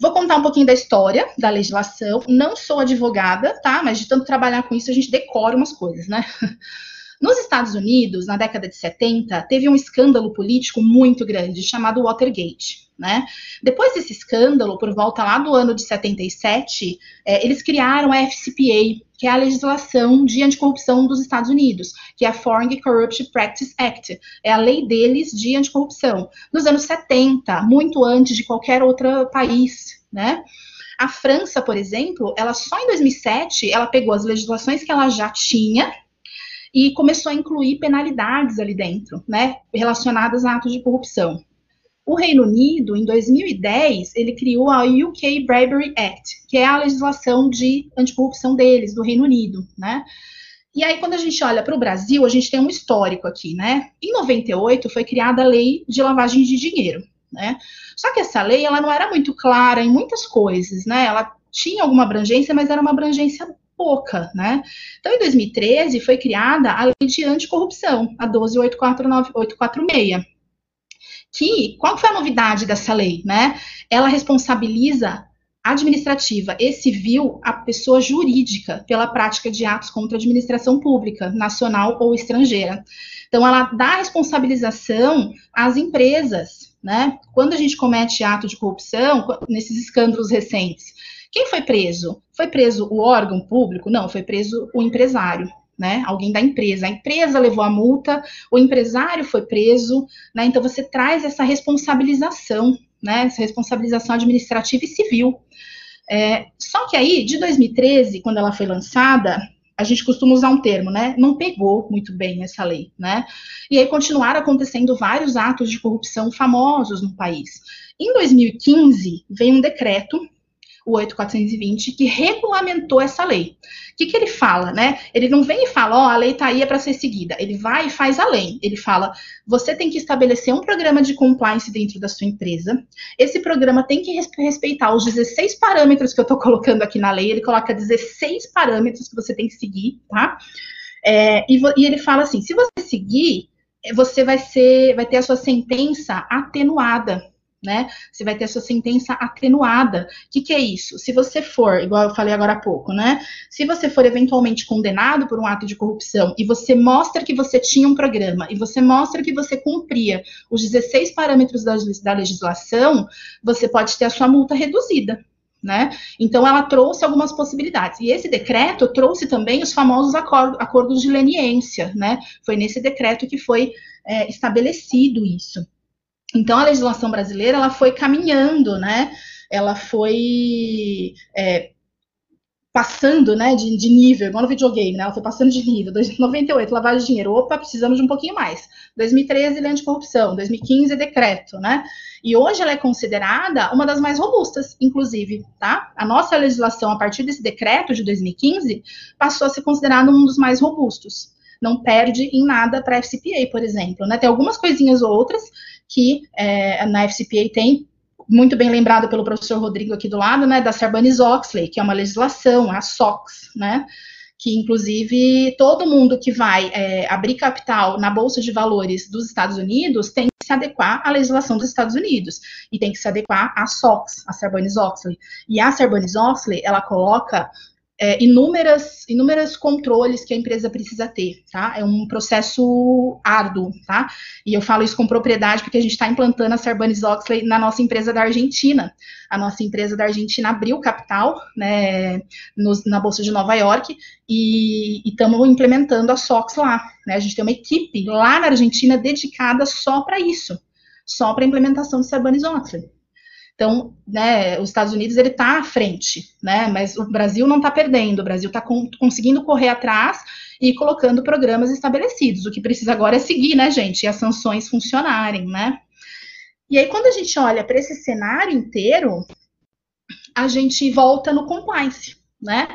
Vou contar um pouquinho da história da legislação. Não sou advogada, tá? Mas de tanto trabalhar com isso, a gente decora umas coisas, né? Nos Estados Unidos, na década de 70, teve um escândalo político muito grande chamado Watergate. Né? Depois desse escândalo, por volta lá do ano de 77, é, eles criaram a FCPA, que é a legislação de anticorrupção dos Estados Unidos, que é a Foreign Corrupt Practice Act, é a lei deles de anticorrupção. Nos anos 70, muito antes de qualquer outro país, né? A França, por exemplo, ela só em 2007, ela pegou as legislações que ela já tinha e começou a incluir penalidades ali dentro, né, relacionadas a atos de corrupção. O Reino Unido, em 2010, ele criou a UK Bribery Act, que é a legislação de anticorrupção deles, do Reino Unido, né? E aí, quando a gente olha para o Brasil, a gente tem um histórico aqui, né? Em 98 foi criada a lei de lavagem de dinheiro, né? Só que essa lei, ela não era muito clara em muitas coisas, né? Ela tinha alguma abrangência, mas era uma abrangência pouca, né? Então, em 2013, foi criada a Lei de Anticorrupção, a 12846. Que, qual foi a novidade dessa lei, né? Ela responsabiliza administrativa e civil a pessoa jurídica pela prática de atos contra a administração pública, nacional ou estrangeira. Então, ela dá responsabilização às empresas, né? Quando a gente comete ato de corrupção, nesses escândalos recentes, quem foi preso? Foi preso o órgão público? Não, foi preso o empresário. Né, alguém da empresa. A empresa levou a multa, o empresário foi preso, né, então você traz essa responsabilização, né, essa responsabilização administrativa e civil. É, só que aí, de 2013, quando ela foi lançada, a gente costuma usar um termo, né? Não pegou muito bem essa lei, né? E aí continuaram acontecendo vários atos de corrupção famosos no país. Em 2015, veio um decreto o 8420, que regulamentou essa lei. O que, que ele fala, né? Ele não vem e fala, ó, oh, a lei tá aí é para ser seguida. Ele vai e faz além. Ele fala, você tem que estabelecer um programa de compliance dentro da sua empresa. Esse programa tem que respeitar os 16 parâmetros que eu estou colocando aqui na lei. Ele coloca 16 parâmetros que você tem que seguir, tá? É, e, e ele fala assim, se você seguir, você vai ser, vai ter a sua sentença atenuada né? Você vai ter a sua sentença atenuada. O que, que, é isso? Se você for, igual eu falei agora há pouco, né? Se você for eventualmente condenado por um ato de corrupção e você mostra que você tinha um programa e você mostra que você cumpria os 16 parâmetros da, da legislação, você pode ter a sua multa reduzida. Né? Então, ela trouxe algumas possibilidades. E esse decreto trouxe também os famosos acordos, de leniência. Né? Foi nesse decreto que foi é, estabelecido isso. Então, a legislação brasileira ela foi caminhando, né? Ela foi é, passando né, de, de, nível, igual no videogame, né? Ela foi passando de nível. 98, lavagem de dinheiro. Opa, precisamos de um pouquinho mais. 2013, lei anticorrupção. 2015, decreto, né? E hoje ela é considerada uma das mais robustas, inclusive, tá? A nossa legislação, a partir desse decreto de 2015, passou a ser considerada um dos mais robustos. Não perde em nada para a FCPA, por exemplo. Né? Tem algumas coisinhas outras que é, na FCPA tem muito bem lembrado pelo professor Rodrigo aqui do lado, né, da Sarbanes-Oxley, que é uma legislação, a SOX, né, que inclusive todo mundo que vai é, abrir capital na Bolsa de Valores dos Estados Unidos tem que se adequar à legislação dos Estados Unidos e tem que se adequar à SOX, a Sarbanes-Oxley. E a Sarbanes-Oxley, ela coloca é, inúmeras, inúmeros controles que a empresa precisa ter, tá? É um processo árduo, tá? E eu falo isso com propriedade porque a gente está implantando a Sarbanes-Oxley na nossa empresa da Argentina. A nossa empresa da Argentina abriu capital, né, na Bolsa de Nova York e estamos implementando a SOX lá, né? A gente tem uma equipe lá na Argentina dedicada só para isso, só para implementação do Sarbanes-Oxley. Então, né, os Estados Unidos ele está à frente, né, mas o Brasil não está perdendo, o Brasil está conseguindo correr atrás e colocando programas estabelecidos. O que precisa agora é seguir, né, gente, e as sanções funcionarem, né. E aí, quando a gente olha para esse cenário inteiro, a gente volta no compliance, né?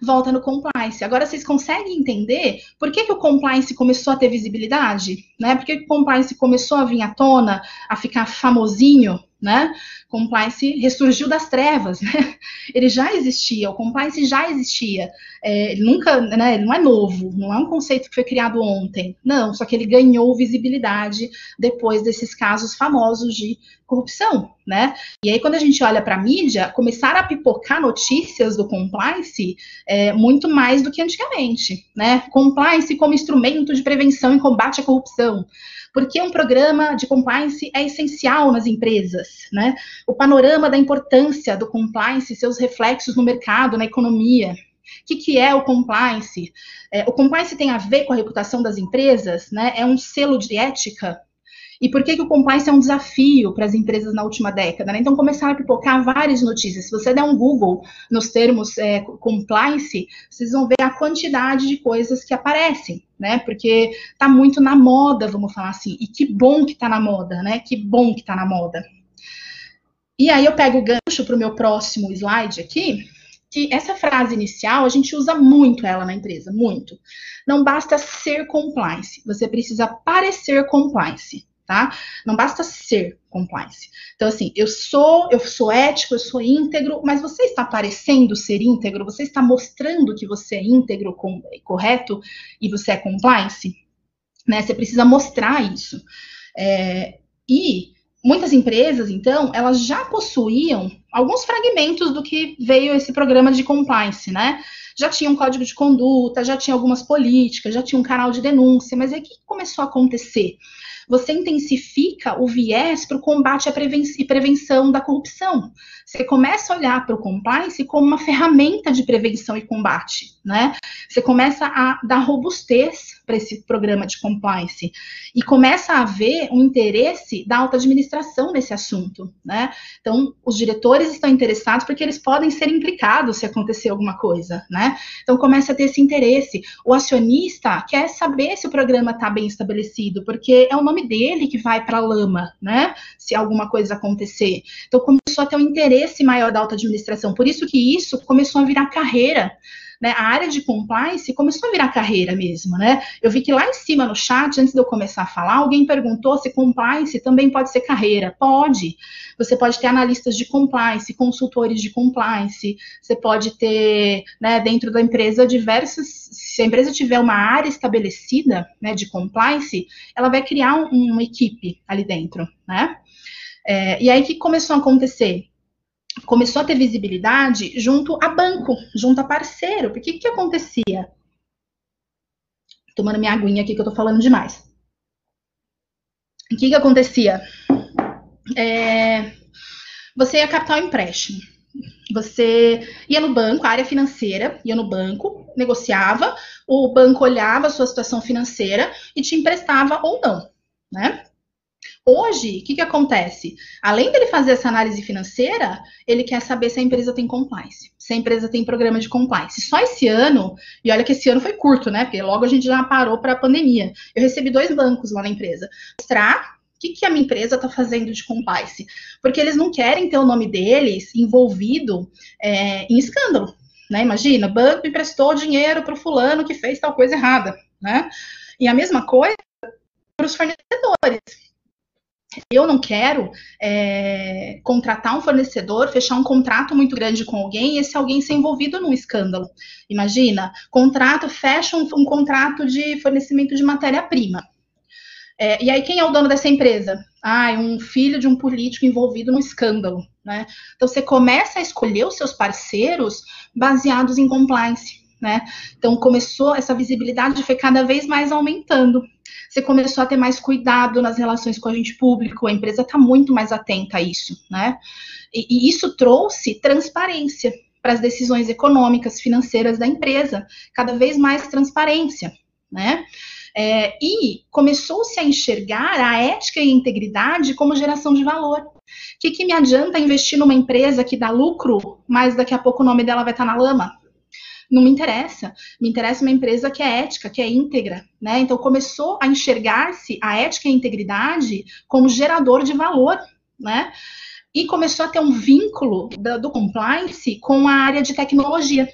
Volta no compliance. Agora vocês conseguem entender por que, que o compliance começou a ter visibilidade, né? Por que, que o compliance começou a vir à tona, a ficar famosinho, né? Compliance ressurgiu das trevas, né? Ele já existia, o compliance já existia. É, nunca, né? Ele não é novo, não é um conceito que foi criado ontem. Não, só que ele ganhou visibilidade depois desses casos famosos de corrupção, né? E aí, quando a gente olha para a mídia, começaram a pipocar notícias do compliance é, muito mais do que antigamente, né? Compliance como instrumento de prevenção e combate à corrupção porque um programa de compliance é essencial nas empresas, né? O panorama da importância do compliance e seus reflexos no mercado, na economia. O que, que é o compliance? É, o compliance tem a ver com a reputação das empresas, né? É um selo de ética e por que, que o compliance é um desafio para as empresas na última década? Né? Então, começaram a pipocar várias notícias. Se você der um Google nos termos é, compliance, vocês vão ver a quantidade de coisas que aparecem, né? Porque está muito na moda, vamos falar assim. E que bom que está na moda, né? Que bom que está na moda. E aí eu pego o gancho para o meu próximo slide aqui, que essa frase inicial a gente usa muito ela na empresa, muito. Não basta ser compliance, você precisa parecer compliance tá? Não basta ser compliance. Então, assim, eu sou, eu sou ético, eu sou íntegro, mas você está parecendo ser íntegro? Você está mostrando que você é íntegro, com, correto, e você é compliance? Né? Você precisa mostrar isso. É, e muitas empresas, então, elas já possuíam alguns fragmentos do que veio esse programa de compliance, né? Já tinha um código de conduta, já tinha algumas políticas, já tinha um canal de denúncia, mas aí o que começou a acontecer? você intensifica o viés para o combate preven e prevenção da corrupção. Você começa a olhar para o compliance como uma ferramenta de prevenção e combate, né? Você começa a dar robustez para esse programa de compliance e começa a haver um interesse da alta administração nesse assunto, né? Então, os diretores estão interessados porque eles podem ser implicados se acontecer alguma coisa, né? Então, começa a ter esse interesse. O acionista quer saber se o programa está bem estabelecido, porque é o nome dele que vai para a lama, né? Se alguma coisa acontecer. Então, começou a ter um interesse maior da alta administração. Por isso que isso começou a virar carreira né, a área de compliance começou a virar carreira mesmo, né? Eu vi que lá em cima no chat, antes de eu começar a falar, alguém perguntou se compliance também pode ser carreira. Pode. Você pode ter analistas de compliance, consultores de compliance, você pode ter, né, dentro da empresa diversos. Se a empresa tiver uma área estabelecida, né, de compliance, ela vai criar um, uma equipe ali dentro, né? É, e aí o que começou a acontecer? Começou a ter visibilidade junto a banco, junto a parceiro. Porque o que, acontecia? Tomando minha aguinha aqui que eu tô falando demais. O que, que acontecia? É, você ia captar empréstimo. Você ia no banco, a área financeira ia no banco, negociava, o banco olhava a sua situação financeira e te emprestava ou não, né? Hoje, o que, que acontece? Além dele fazer essa análise financeira, ele quer saber se a empresa tem compliance, se a empresa tem programa de compliance. Só esse ano, e olha que esse ano foi curto, né? Porque logo a gente já parou para a pandemia. Eu recebi dois bancos lá na empresa. Mostrar o que, que a minha empresa está fazendo de compliance. Porque eles não querem ter o nome deles envolvido é, em escândalo. Né? Imagina, banco emprestou dinheiro para o fulano que fez tal coisa errada. Né? E a mesma coisa para os fornecedores eu não quero é, contratar um fornecedor, fechar um contrato muito grande com alguém e esse alguém ser envolvido num escândalo. Imagina, contrato, fecha um, um contrato de fornecimento de matéria-prima. É, e aí, quem é o dono dessa empresa? Ah, é um filho de um político envolvido num escândalo. Né? Então, você começa a escolher os seus parceiros baseados em compliance. Né? Então, começou, essa visibilidade foi cada vez mais aumentando você começou a ter mais cuidado nas relações com o agente público, a empresa está muito mais atenta a isso, né? E, e isso trouxe transparência para as decisões econômicas, financeiras da empresa, cada vez mais transparência, né? É, e começou-se a enxergar a ética e a integridade como geração de valor. O que, que me adianta investir numa empresa que dá lucro, mas daqui a pouco o nome dela vai estar na lama? Não me interessa. Me interessa uma empresa que é ética, que é íntegra, né? Então começou a enxergar-se a ética e a integridade como gerador de valor, né? E começou a ter um vínculo do, do compliance com a área de tecnologia.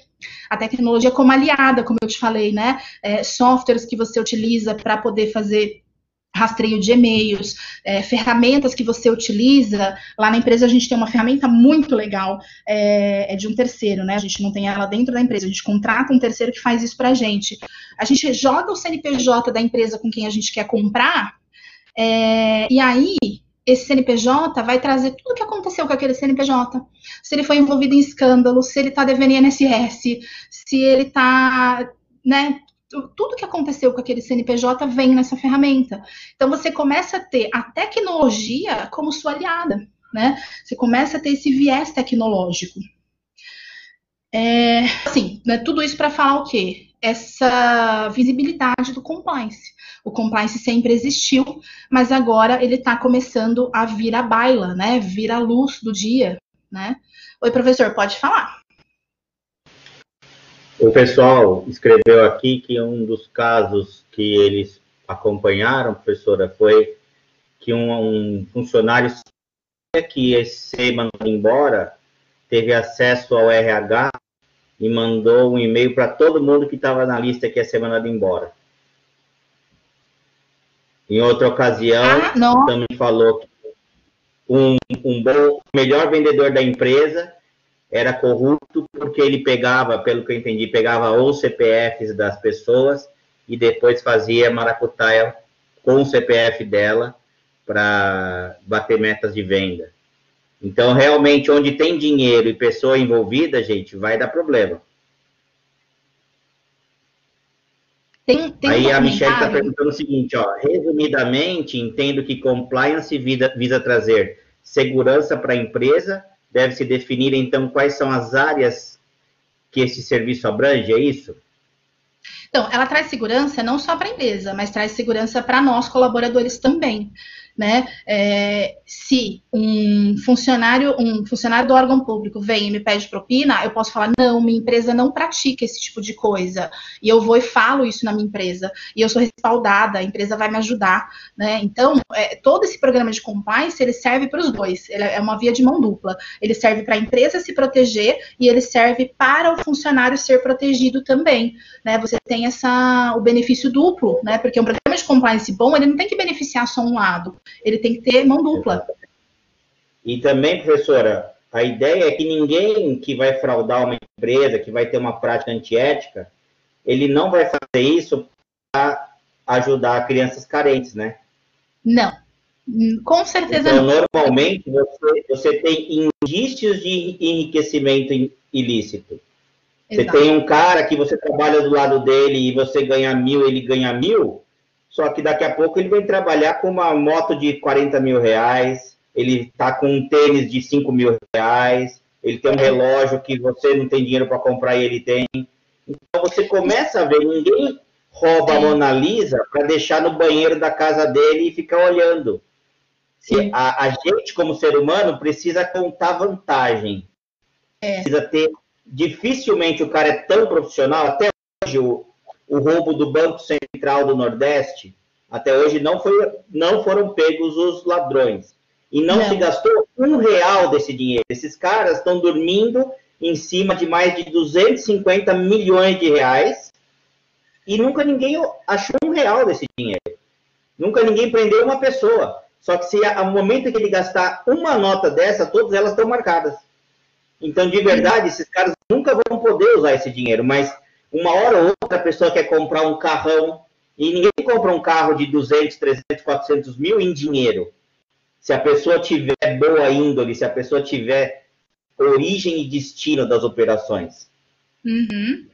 A tecnologia como aliada, como eu te falei, né? É, softwares que você utiliza para poder fazer rastreio de e-mails, é, ferramentas que você utiliza. Lá na empresa a gente tem uma ferramenta muito legal, é, é, de um terceiro, né? A gente não tem ela dentro da empresa, a gente contrata um terceiro que faz isso para a gente. A gente joga o CNPJ da empresa com quem a gente quer comprar, é, e aí esse CNPJ vai trazer tudo o que aconteceu com aquele CNPJ. Se ele foi envolvido em escândalo, se ele está devendo INSS, se ele está né, tudo que aconteceu com aquele CNPJ vem nessa ferramenta. Então você começa a ter a tecnologia como sua aliada, né? Você começa a ter esse viés tecnológico. É, assim, né, tudo isso para falar o quê? Essa visibilidade do compliance. O compliance sempre existiu, mas agora ele está começando a vir à baila, né? Vir à luz do dia, né? Oi, professor, pode falar. O pessoal escreveu aqui que um dos casos que eles acompanharam, professora, foi que um, um funcionário que ia ser mandado embora teve acesso ao RH e mandou um e-mail para todo mundo que estava na lista que ia ser mandado embora. Em outra ocasião, ah, também falou que um, um bom, melhor vendedor da empresa era corrupto porque ele pegava, pelo que eu entendi, pegava os CPFs das pessoas e depois fazia maracutaia com o CPF dela para bater metas de venda. Então, realmente, onde tem dinheiro e pessoa envolvida, gente, vai dar problema. Tem, tem Aí a Michelle está perguntando o seguinte, ó, resumidamente, entendo que compliance visa, visa trazer segurança para a empresa deve-se definir, então, quais são as áreas que esse serviço abrange, é isso? Então, ela traz segurança não só para a empresa, mas traz segurança para nós, colaboradores, também né? É, se um funcionário, um funcionário do órgão público vem e me pede propina, eu posso falar, não, minha empresa não pratica esse tipo de coisa. E eu vou e falo isso na minha empresa. E eu sou respaldada, a empresa vai me ajudar, né? Então, é, todo esse programa de compliance, ele serve para os dois. Ele é uma via de mão dupla. Ele serve para a empresa se proteger e ele serve para o funcionário ser protegido também, né? Você tem essa, o benefício duplo, né? Porque um programa de compliance bom, ele não tem que beneficiar só um lado ele tem que ter mão dupla. E também, professora, a ideia é que ninguém que vai fraudar uma empresa, que vai ter uma prática antiética, ele não vai fazer isso para ajudar crianças carentes, né? Não. Com certeza então, não. Normalmente, você, você tem indícios de enriquecimento ilícito. Exato. Você tem um cara que você trabalha do lado dele e você ganha mil, ele ganha mil, só que daqui a pouco ele vai trabalhar com uma moto de 40 mil reais, ele está com um tênis de 5 mil reais, ele tem um relógio que você não tem dinheiro para comprar e ele tem. Então você começa a ver, ninguém rouba a Mona Lisa para deixar no banheiro da casa dele e ficar olhando. Se a, a, gente, como ser humano, precisa contar vantagem. É. Precisa ter. Dificilmente o cara é tão profissional. Até hoje, o, o roubo do Banco Central do Nordeste, até hoje não, foi, não foram pegos os ladrões. E não, não. se gastou um real desse dinheiro. Esses caras estão dormindo em cima de mais de 250 milhões de reais e nunca ninguém achou um real desse dinheiro. Nunca ninguém prendeu uma pessoa. Só que se ao momento que ele gastar uma nota dessa, todas elas estão marcadas. Então, de verdade, esses caras nunca vão poder usar esse dinheiro, mas uma hora ou outra a pessoa quer comprar um carrão e ninguém compra um carro de 200, 300, 400 mil em dinheiro. Se a pessoa tiver boa índole, se a pessoa tiver origem e destino das operações. Uhum.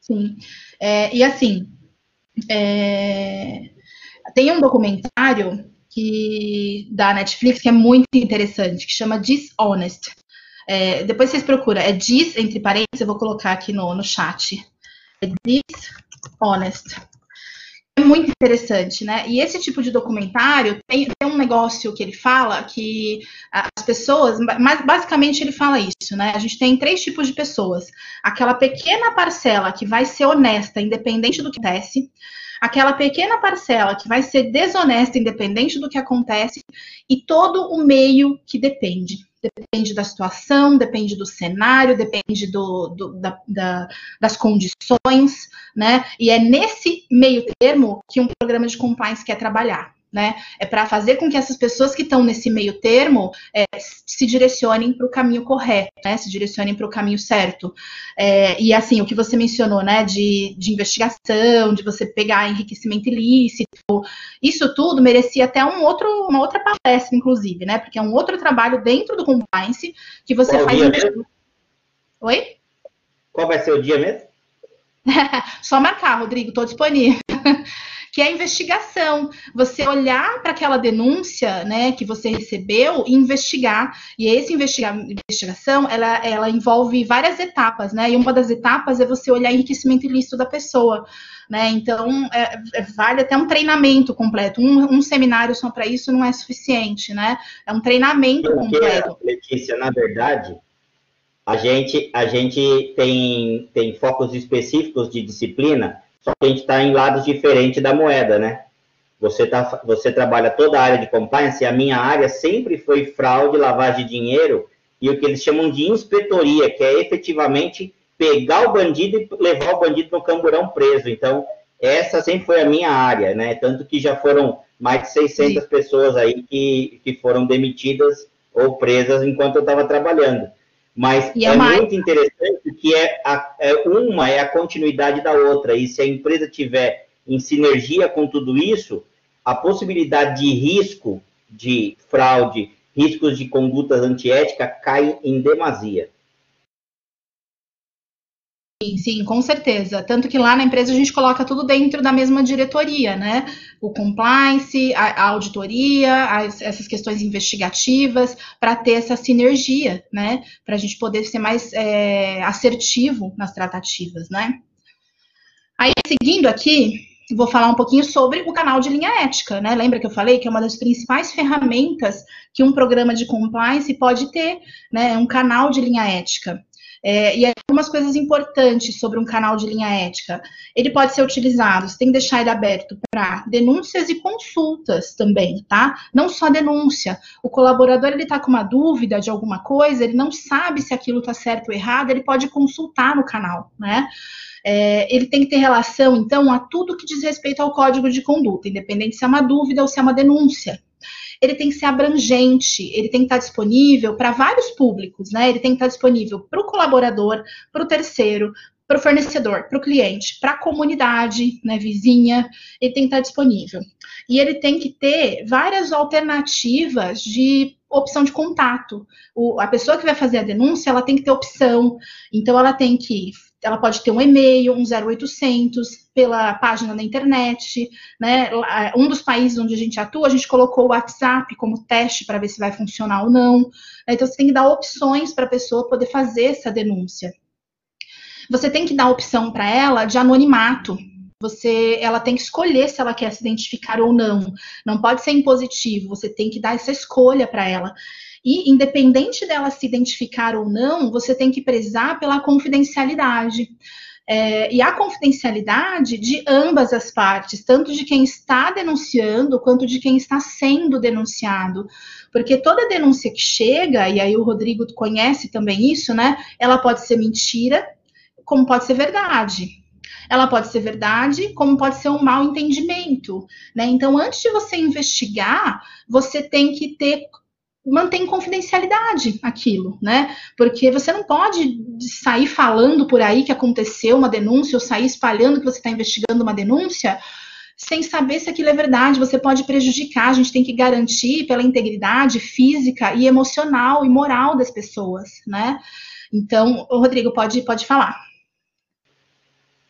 Sim. É, e assim, é, tem um documentário que da Netflix que é muito interessante, que chama Dishonest. É, depois vocês procuram, é dis, entre parênteses, eu vou colocar aqui no, no chat. É Dishonest muito interessante, né? E esse tipo de documentário tem, tem, um negócio que ele fala que as pessoas, mas basicamente ele fala isso, né? A gente tem três tipos de pessoas: aquela pequena parcela que vai ser honesta, independente do que acontece, aquela pequena parcela que vai ser desonesta, independente do que acontece, e todo o meio que depende depende da situação, depende do cenário, depende do, do da, da, das condições, né? E é nesse meio termo que um programa de compliance quer trabalhar né? É para fazer com que essas pessoas que estão nesse meio termo é, se direcionem para o caminho correto, né? Se direcionem para o caminho certo. É, e assim, o que você mencionou, né? De, de investigação, de você pegar enriquecimento ilícito, isso tudo merecia até um outro, uma outra palestra, inclusive, né? Porque é um outro trabalho dentro do compliance que você Qual faz. Dia mesmo? Oi? Qual vai ser o dia mesmo? Só marcar, Rodrigo, estou disponível que é a investigação. Você olhar para aquela denúncia, né, que você recebeu e investigar. E essa investiga investigação, ela, ela envolve várias etapas, né? E uma das etapas é você olhar enriquecimento ilícito da pessoa. Né? Então, é, é, vale até um treinamento completo. Um, um seminário só para isso não é suficiente, né? É um treinamento completo. Letícia, na verdade, a gente, a gente tem, tem focos específicos de disciplina só que a gente está em lados diferentes da moeda, né? Você, tá, você trabalha toda a área de compliance e a minha área sempre foi fraude, lavagem de dinheiro e o que eles chamam de inspetoria, que é efetivamente pegar o bandido e levar o bandido no camburão preso. Então, essa sempre foi a minha área, né? Tanto que já foram mais de 600 Sim. pessoas aí que, que foram demitidas ou presas enquanto eu estava trabalhando. Mas e é, é muito interessante que é, a, é uma é a continuidade da outra. E se a empresa tiver em sinergia com tudo isso, a possibilidade de risco de fraude, riscos de condutas antiética cai em demasia. Sim, sim, com certeza. Tanto que lá na empresa a gente coloca tudo dentro da mesma diretoria, né? O compliance, a, a auditoria, as, essas questões investigativas, para ter essa sinergia, né? Para a gente poder ser mais é, assertivo nas tratativas, né? Aí, seguindo aqui, vou falar um pouquinho sobre o canal de linha ética, né? Lembra que eu falei que é uma das principais ferramentas que um programa de compliance pode ter, né? Um canal de linha ética. É, e algumas coisas importantes sobre um canal de linha ética. Ele pode ser utilizado, você tem que deixar ele aberto para denúncias e consultas também, tá? Não só denúncia. O colaborador ele está com uma dúvida de alguma coisa, ele não sabe se aquilo está certo ou errado, ele pode consultar no canal, né? É, ele tem que ter relação, então, a tudo que diz respeito ao código de conduta, independente se é uma dúvida ou se é uma denúncia, ele tem que ser abrangente, ele tem que estar disponível para vários públicos, né? Ele tem que estar disponível para o colaborador, para o terceiro, para o fornecedor, para o cliente, para a comunidade, né, vizinha, ele tem que estar disponível. E ele tem que ter várias alternativas de opção de contato. O, a pessoa que vai fazer a denúncia, ela tem que ter opção. Então, ela tem que ela pode ter um e-mail, um 0800, pela página da internet, né? Um dos países onde a gente atua, a gente colocou o WhatsApp como teste para ver se vai funcionar ou não. Então, você tem que dar opções para a pessoa poder fazer essa denúncia. Você tem que dar opção para ela de anonimato, você, ela tem que escolher se ela quer se identificar ou não. Não pode ser impositivo, você tem que dar essa escolha para ela. E, independente dela se identificar ou não, você tem que prezar pela confidencialidade. É, e a confidencialidade de ambas as partes, tanto de quem está denunciando quanto de quem está sendo denunciado. Porque toda denúncia que chega, e aí o Rodrigo conhece também isso, né? Ela pode ser mentira, como pode ser verdade. Ela pode ser verdade, como pode ser um mau entendimento, né? Então, antes de você investigar, você tem que ter mantém confidencialidade aquilo, né? Porque você não pode sair falando por aí que aconteceu uma denúncia ou sair espalhando que você está investigando uma denúncia sem saber se aquilo é verdade. Você pode prejudicar. A gente tem que garantir pela integridade física e emocional e moral das pessoas, né? Então, Rodrigo pode pode falar.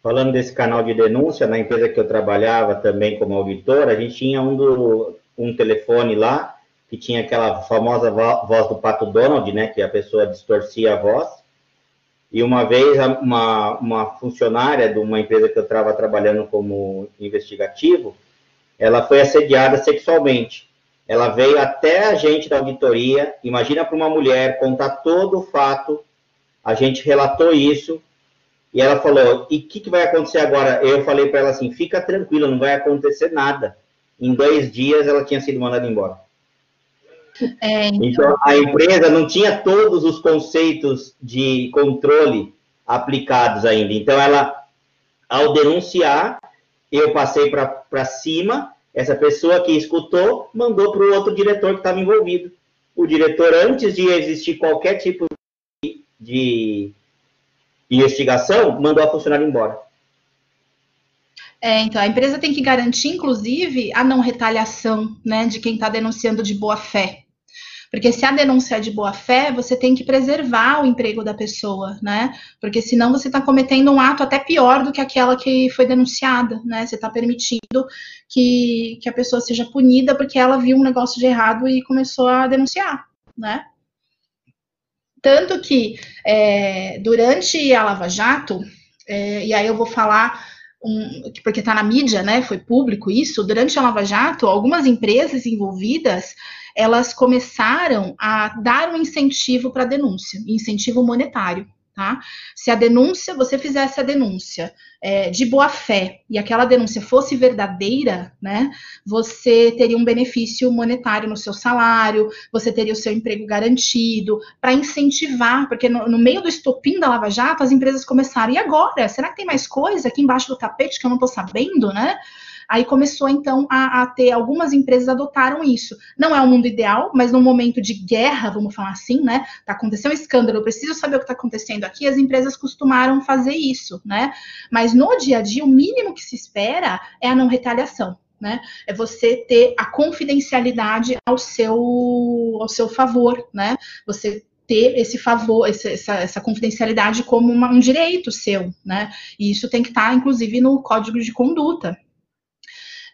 Falando desse canal de denúncia, na empresa que eu trabalhava também como auditor, a gente tinha um, do, um telefone lá que tinha aquela famosa voz do Pato Donald, né, que a pessoa distorcia a voz. E uma vez, uma, uma funcionária de uma empresa que eu estava trabalhando como investigativo, ela foi assediada sexualmente. Ela veio até a gente da auditoria, imagina para uma mulher contar todo o fato, a gente relatou isso, e ela falou, e o que, que vai acontecer agora? Eu falei para ela assim, fica tranquila, não vai acontecer nada. Em dois dias, ela tinha sido mandada embora. É, então... então, a empresa não tinha todos os conceitos de controle aplicados ainda. Então, ela, ao denunciar, eu passei para cima, essa pessoa que escutou mandou para o outro diretor que estava envolvido. O diretor, antes de existir qualquer tipo de, de investigação, mandou a funcionária embora. É, então, a empresa tem que garantir, inclusive, a não retaliação né, de quem está denunciando de boa fé. Porque se a denúncia é de boa fé, você tem que preservar o emprego da pessoa, né? Porque senão você está cometendo um ato até pior do que aquela que foi denunciada, né? Você está permitindo que, que a pessoa seja punida porque ela viu um negócio de errado e começou a denunciar, né? Tanto que é, durante a Lava Jato, é, e aí eu vou falar um, porque está na mídia, né? Foi público isso. Durante a Lava Jato, algumas empresas envolvidas elas começaram a dar um incentivo para a denúncia, incentivo monetário. Tá? Se a denúncia, você fizesse a denúncia é, de boa fé e aquela denúncia fosse verdadeira, né, você teria um benefício monetário no seu salário, você teria o seu emprego garantido, para incentivar, porque no, no, meio do estopim da Lava Jato, as empresas começaram, e agora? Será que tem mais coisa aqui embaixo do tapete que eu não estou sabendo, né? Aí começou então a, a, ter algumas empresas adotaram isso. Não é o mundo ideal, mas no momento de guerra, vamos falar assim, né? Tá acontecendo um escândalo, eu preciso saber o que está acontecendo aqui. As empresas costumaram fazer isso, né? Mas no dia a dia, o mínimo que se espera é a não retaliação. Né? É você ter a confidencialidade ao seu, ao seu favor, né? Você ter esse favor, essa, essa confidencialidade como uma, um direito seu, né? E isso tem que estar, inclusive, no código de conduta,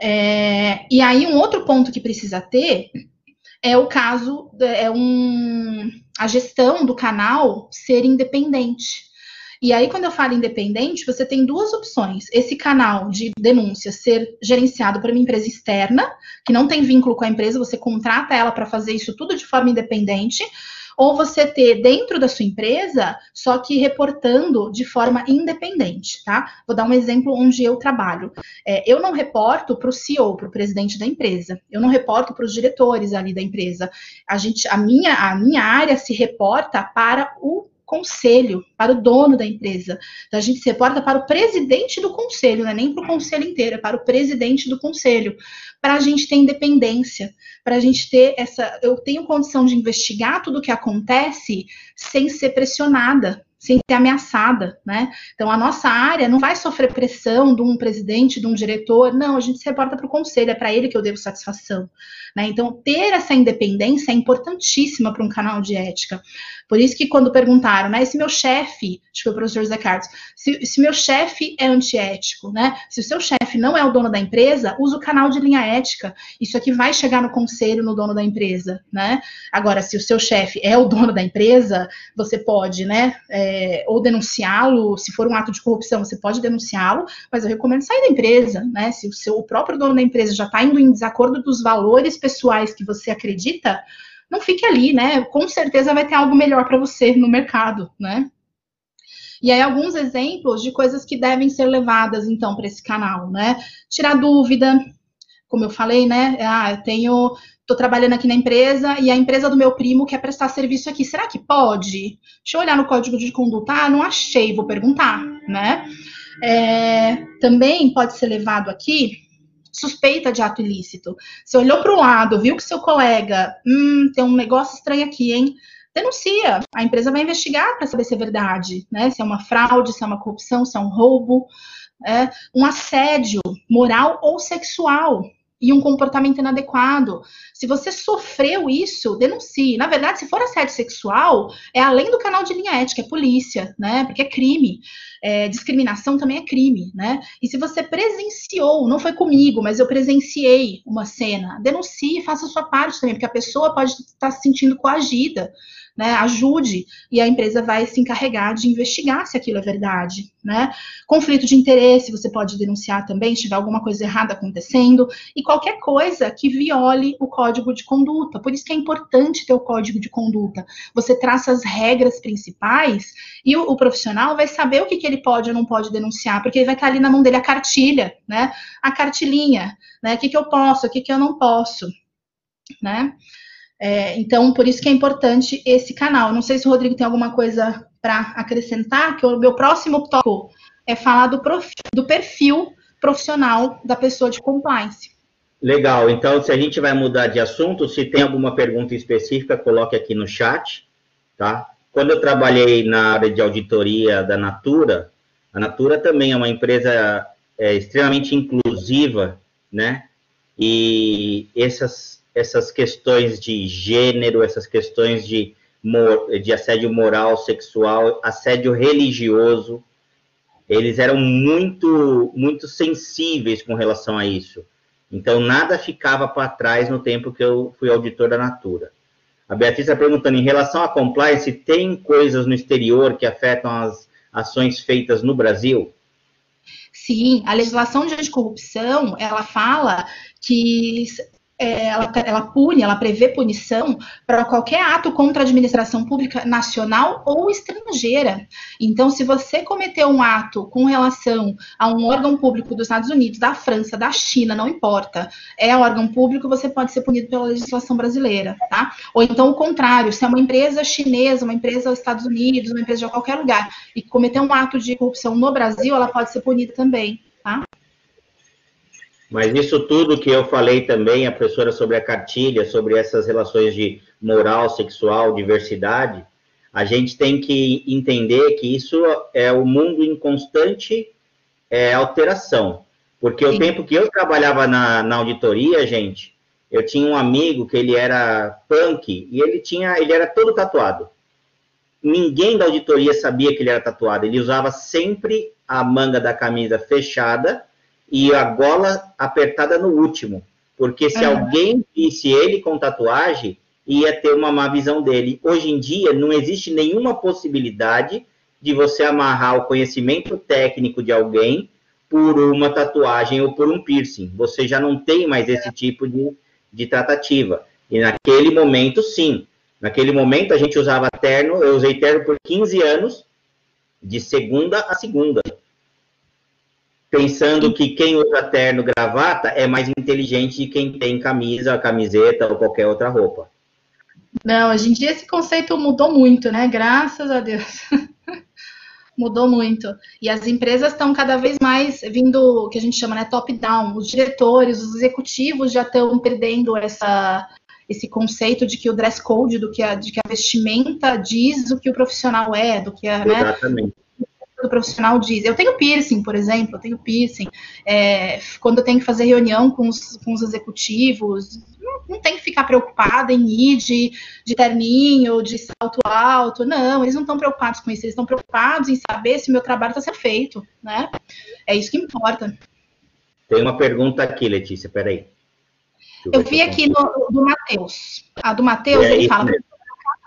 é, e aí, um outro ponto que precisa ter é o caso, é um, a gestão do canal ser independente. E aí, quando eu falo independente, você tem duas opções. Esse canal de denúncia ser gerenciado por uma empresa externa, que não tem vínculo com a empresa, você contrata ela para fazer isso tudo de forma independente, ou você ter dentro da sua empresa, só que reportando de forma independente, tá? Vou dar um exemplo onde eu trabalho. É, eu não reporto para o CEO, para o presidente da empresa. Eu não reporto para os diretores ali da empresa. A gente, a minha, a minha área se reporta para o conselho, para o dono da empresa. Então, a gente se reporta para o presidente do conselho, não é nem para o conselho inteiro, é para o presidente do conselho, para a gente ter independência, para a gente ter essa. Eu tenho condição de investigar tudo o que acontece sem ser pressionada, sem ser ameaçada, né? Então a nossa área não vai sofrer pressão de um presidente, de um diretor, não, a gente se reporta para o conselho, é para ele que eu devo satisfação, né? Então ter essa independência é importantíssima para um canal de ética, Por isso que quando perguntaram, né, se meu chefe, foi o professor José Carlos, se, se meu chefe é antiético, né, se o seu chefe não é o dono da empresa, usa o canal de linha ética. Isso aqui vai chegar no conselho, no dono da empresa, né? Agora, se o seu chefe é o dono da empresa, você pode, né, é, ou denunciá-lo, se for um ato de corrupção, você pode denunciá-lo, mas eu recomendo sair da empresa, né? Se o seu o próprio dono da empresa já está indo em desacordo dos valores pessoais que você acredita, não fique ali, né? Com certeza vai ter algo melhor para você no mercado, né? E aí, alguns exemplos de coisas que devem ser levadas, então, para esse canal, né? Tirar dúvida, como eu falei, né? Ah, eu tenho. Estou trabalhando aqui na empresa e a empresa do meu primo quer prestar serviço aqui. Será que pode? Deixa eu olhar no código de conduta. Ah, não achei, vou perguntar, né? É, também pode ser levado aqui suspeita de ato ilícito. Você olhou para o lado, viu que seu colega, hum, tem um negócio estranho aqui, hein? Denuncia. A empresa vai investigar para saber se é verdade, né? Se é uma fraude, se é uma corrupção, se é um roubo, é, um assédio moral ou sexual e um comportamento inadequado. Se você sofreu isso, denuncie. Na verdade, se for assédio sexual, é além do canal de linha ética, é polícia, né? Porque é crime. É, discriminação também é crime, né? E se você presenciou, não foi comigo, mas eu presenciei uma cena, denuncie, faça a sua parte também, porque a pessoa pode estar se sentindo coagida né, ajude e a empresa vai se encarregar de investigar se aquilo é verdade, né? Conflito de interesse, você pode denunciar também se tiver alguma coisa errada acontecendo e qualquer coisa que viole o código de conduta. Por isso que é importante ter o código de conduta. Você traça as regras principais e o, o profissional vai saber o que, que ele pode ou não pode denunciar, porque ele vai estar ali na mão dele a cartilha, né? A cartilinha, né? O que, que eu posso, o que, que eu não posso, né? É, então, por isso que é importante esse canal. Não sei se o Rodrigo tem alguma coisa para acrescentar, que o meu próximo tópico é falar do, prof, do perfil profissional da pessoa de compliance. Legal, então se a gente vai mudar de assunto, se tem alguma pergunta específica, coloque aqui no chat, tá? Quando eu trabalhei na área de auditoria da Natura, a Natura também é uma empresa é, extremamente inclusiva, né? E essas essas questões de gênero, essas questões de, de assédio moral, sexual, assédio religioso, eles eram muito, muito sensíveis com relação a isso. Então, nada ficava para trás no tempo que eu fui auditor da Natura. A Beatriz está perguntando, em relação à compliance, tem coisas no exterior que afetam as ações feitas no Brasil? Sim, a legislação de anticorrupção, ela fala que é, ela, ela pune, ela prevê punição para qualquer ato contra a administração pública nacional ou estrangeira. Então, se você cometeu um ato com relação a um órgão público dos Estados Unidos, da França, da China, não importa, é órgão público, você pode ser punido pela legislação brasileira, tá? Ou então o contrário, se é uma empresa chinesa, uma empresa dos Estados Unidos, uma empresa de qualquer lugar, e cometer um ato de corrupção no Brasil, ela pode ser punida também, tá? Mas isso tudo que eu falei também, a professora, sobre a cartilha, sobre essas relações de moral, sexual, diversidade, a gente tem que entender que isso é o mundo em constante é, alteração. Porque Sim. o tempo que eu trabalhava na, na auditoria, gente, eu tinha um amigo que ele era punk e ele tinha, ele era todo tatuado. Ninguém da auditoria sabia que ele era tatuado. Ele usava sempre a manga da camisa fechada e a gola apertada no último. Porque se uhum. alguém visse ele com tatuagem, ia ter uma má visão dele. Hoje em dia, não existe nenhuma possibilidade de você amarrar o conhecimento técnico de alguém por uma tatuagem ou por um piercing. Você já não tem mais esse tipo de, de tratativa. E naquele momento, sim. Naquele momento, a gente usava terno, eu usei terno por 15 anos, de segunda a segunda pensando que quem usa terno gravata é mais inteligente que quem tem camisa, camiseta ou qualquer outra roupa. Não, hoje em dia esse conceito mudou muito, né? Graças a Deus. mudou muito. E as empresas estão cada vez mais vindo, o que a gente chama, né, top-down. Os diretores, os executivos já estão perdendo essa, esse conceito de que o dress code, do que a, de que a vestimenta diz o que o profissional é, do que a, né? Exatamente do profissional diz. Eu tenho piercing, por exemplo, eu tenho piercing. É, quando eu tenho que fazer reunião com os, com os executivos, não, não, tem que ficar preocupada em ir de, de terninho, de salto alto. Não, eles não estão preocupados com isso, eles estão preocupados em saber se o meu trabalho está sendo feito, né? É isso que importa. Tem uma pergunta aqui, Letícia, peraí. Eu vi aqui no, do Matheus. A do Matheus, ele fala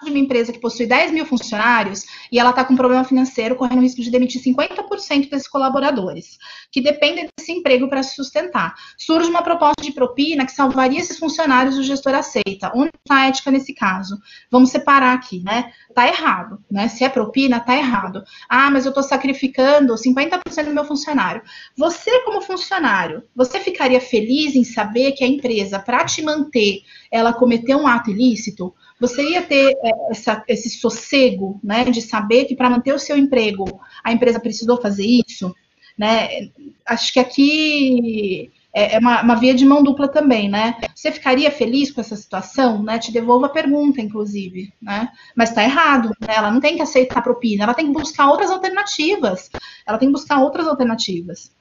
de uma empresa que possui 10 mil funcionários e ela está com problema financeiro, correndo o risco de demitir 50% desses colaboradores, que dependem desse emprego para se sustentar. Surge uma proposta de propina que salvaria esses funcionários o gestor aceita. Onde está a ética nesse caso? Vamos separar aqui, né? Tá errado, né? Se é propina, tá errado. Ah, mas eu estou sacrificando 50% do meu funcionário. Você, como funcionário, você ficaria feliz em saber que a empresa, para te manter, ela cometeu um ato ilícito? Você ia ter é, essa, esse sossego, né, de saber que para manter o seu emprego a empresa precisou fazer isso, né? Acho que aqui é, é uma, uma, via de mão dupla também, né? Você ficaria feliz com essa situação, né? Te devolvo a pergunta, inclusive, né? Mas está errado, né? Ela não tem que aceitar propina, ela tem que buscar outras alternativas. Ela tem que buscar outras alternativas.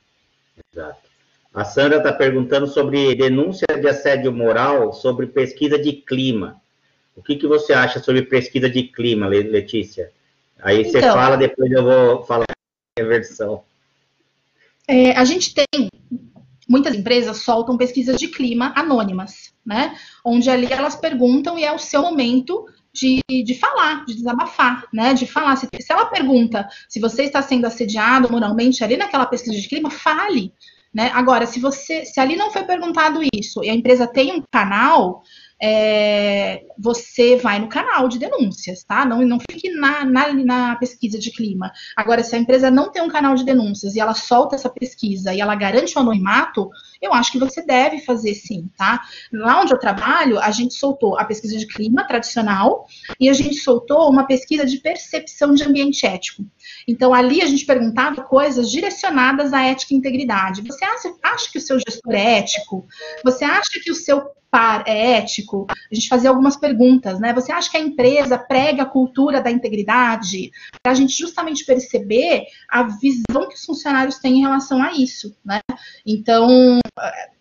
Exato. A Sandra está perguntando sobre denúncia de assédio moral sobre pesquisa de clima. O que, que você acha sobre pesquisa de clima, Letícia? Aí então, você fala, depois eu vou falar a versão. É, a gente tem muitas empresas soltam pesquisas de clima anônimas, né? Onde ali elas perguntam e é o seu momento de, de falar, de desabafar, né? De falar. Se, se ela pergunta se você está sendo assediado moralmente ali naquela pesquisa de clima, fale. Né? Agora, se você, se ali não foi perguntado isso e a empresa tem um canal, é, você vai no canal de denúncias, tá? Não, não fique na, na, na, pesquisa de clima. Agora, se a empresa não tem um canal de denúncias e ela solta essa pesquisa e ela garante o anonimato, eu acho que você deve fazer sim, tá? Lá onde eu trabalho, a gente soltou a pesquisa de clima tradicional e a gente soltou uma pesquisa de percepção de ambiente ético. Então, ali a gente perguntava coisas direcionadas à ética e integridade. Você acha, acha que o seu gestor é ético? Você acha que o seu par é ético? A gente fazia algumas perguntas, né? Você acha que a empresa prega a cultura da integridade? Para a gente justamente perceber a visão que os funcionários têm em relação a isso, né? Então,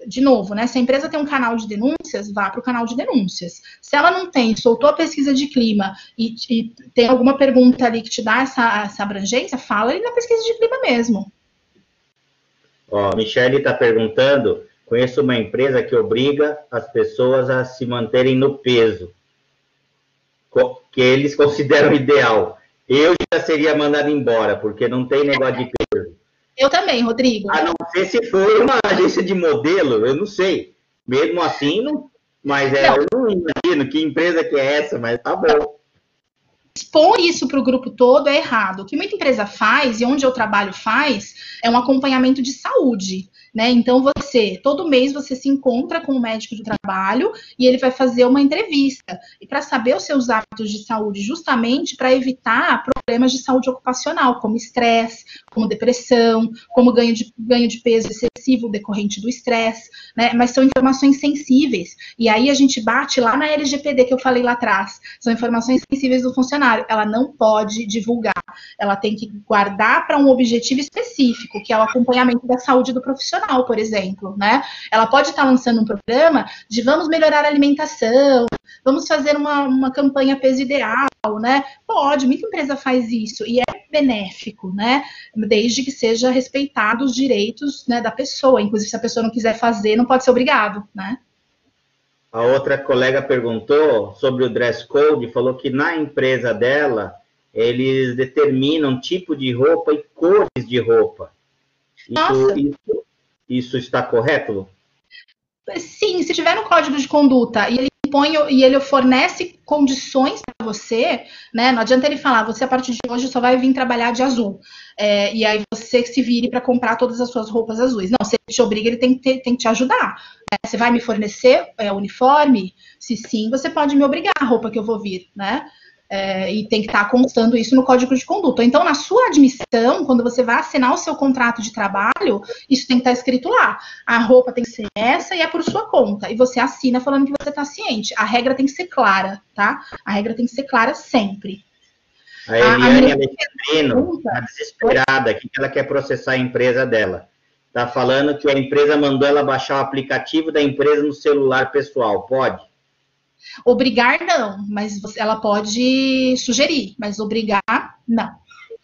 de novo, né? Se a empresa tem um canal de denúncias, vá para o canal de denúncias. Se ela não tem, soltou a pesquisa de clima e, e tem alguma pergunta ali que te dá essa, essa abrangência, fala ali na pesquisa de clima mesmo. Ó, Michele está perguntando Conheço uma empresa que obriga as pessoas a se manterem no peso que eles consideram ideal. Eu já seria mandado embora, porque não tem negócio de peso. Eu também, Rodrigo. A não ser se for uma agência de modelo, eu não sei. Mesmo assim, não, mas é, não. eu não imagino que empresa que é essa, mas tá bom expor isso para o grupo todo é errado. O que muita empresa faz, e onde eu trabalho faz, é um acompanhamento de saúde. Né? Então você, todo mês você se encontra com o médico de trabalho e ele vai fazer uma entrevista e para saber os seus hábitos de saúde, justamente para evitar problemas de saúde ocupacional, como estresse, como depressão, como ganho de, ganho de peso excessivo decorrente do estresse, né? Mas são informações sensíveis. E aí a gente bate lá na LGPD que eu falei lá atrás. São informações sensíveis do funcionário. Ela não pode divulgar. Ela tem que guardar para um objetivo específico, que é o acompanhamento da saúde do profissional, por exemplo, né? Ela pode estar lançando um programa de vamos melhorar a alimentação, vamos fazer uma, uma campanha peso ideal, né? Pode, muita empresa faz isso e é benéfico, né? Desde que seja respeitado os direitos né, da pessoa. Inclusive, se a pessoa não quiser fazer, não pode ser obrigado, né? A outra colega perguntou sobre o dress code, falou que na empresa dela eles determinam tipo de roupa e cores de roupa. Isso, isso, isso está correto? Sim, se tiver no código de conduta e ele impõe e ele fornece condições para você, né? Não adianta ele falar, você a partir de hoje só vai vir trabalhar de azul. É, e aí você se vire para comprar todas as suas roupas azuis. Não, se ele te obriga, ele tem que, ter, tem que te ajudar. Né? Você vai me fornecer é, uniforme? Se sim, você pode me obrigar a roupa que eu vou vir, né? É, e tem que estar tá constando isso no código de conduta. Então, na sua admissão, quando você vai assinar o seu contrato de trabalho, isso tem que estar tá escrito lá. A roupa tem que ser essa e é por sua conta. E você assina falando que você está ciente. A regra tem que ser clara, tá? A regra tem que ser clara sempre. A Eliane Alexandrino está desesperada aqui que ela quer processar a empresa dela. Está falando que a empresa mandou ela baixar o aplicativo da empresa no celular pessoal. Pode? Obrigar, não, mas ela pode sugerir, mas obrigar, não.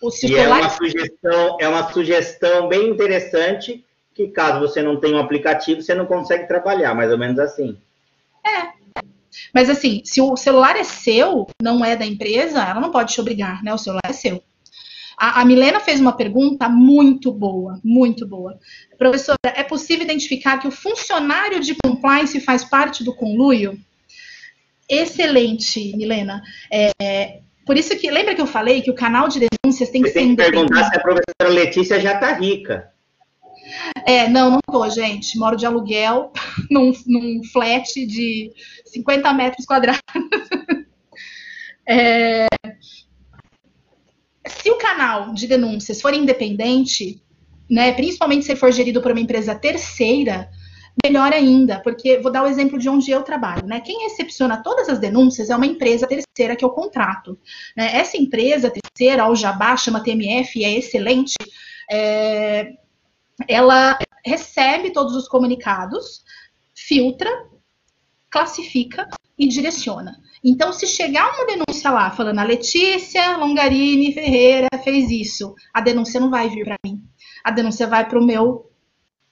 O e é uma, sugestão, é uma sugestão bem interessante que caso você não tenha um aplicativo, você não consegue trabalhar, mais ou menos assim. É. Mas assim, se o celular é seu, não é da empresa, ela não pode te obrigar, né? O celular é seu. A, a, Milena fez uma pergunta muito boa, muito boa. Professora, é possível identificar que o funcionário de compliance faz parte do conluio? Excelente, Milena. É, por isso que, lembra que eu falei que o canal de denúncias tem que Você ser tem que perguntar se a professora Letícia já está rica. É, não, não tô, gente. Moro de aluguel num, num flat de 50 metros quadrados. É, se o canal de denúncias for independente, né, principalmente se for gerido por uma empresa terceira, melhor ainda, porque vou dar o exemplo de onde eu trabalho, né? Quem recepciona todas as denúncias é uma empresa terceira que eu contrato. Né? Essa empresa terceira, ao Jabá, chama TMF, é excelente. É, ela recebe todos os comunicados, filtra, classifica e direciona. Então, se chegar uma denúncia lá falando a Letícia Longarini Ferreira fez isso, a denúncia não vai vir para mim. A denúncia vai para o meu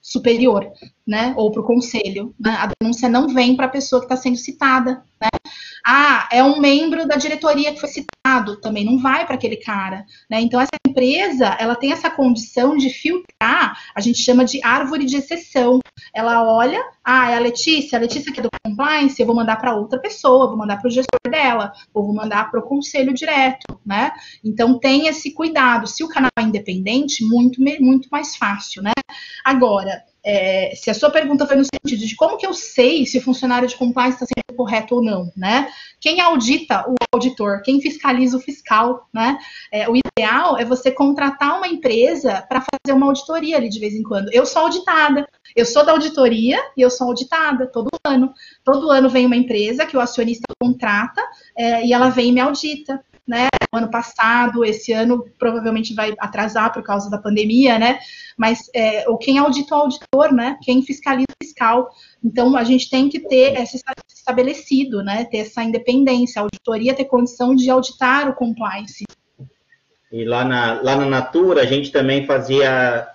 superior, né? Ou para o conselho. Né? A denúncia não vem para a pessoa que está sendo citada, né? Ah, é um membro da diretoria que foi citado, também não vai para aquele cara, né? Então essa empresa, ela tem essa condição de filtrar, a gente chama de árvore de exceção. Ela olha, ah, é a Letícia, a Letícia que é do compliance, eu vou mandar para outra pessoa, vou mandar para o gestor dela, ou vou mandar para o conselho direto, né? Então tem esse cuidado. Se o canal é independente, muito muito mais fácil, né? Agora, é, se a sua pergunta foi no sentido de como que eu sei se o funcionário de compliance está sendo correto ou não, né? Quem audita o auditor? Quem fiscaliza o fiscal, né? É, o ideal é você contratar uma empresa para fazer uma auditoria ali de vez em quando. Eu sou auditada, eu sou da auditoria e eu sou auditada todo ano. Todo ano vem uma empresa que o acionista contrata é, e ela vem e me audita né? Ano passado, esse ano provavelmente vai atrasar por causa da pandemia, né? Mas é, ou quem audita o auditor, né? Quem fiscaliza o fiscal. Então a gente tem que ter esse estabelecido, né? Ter essa independência, a auditoria ter condição de auditar o compliance. E lá na, lá na Natura a gente também fazia,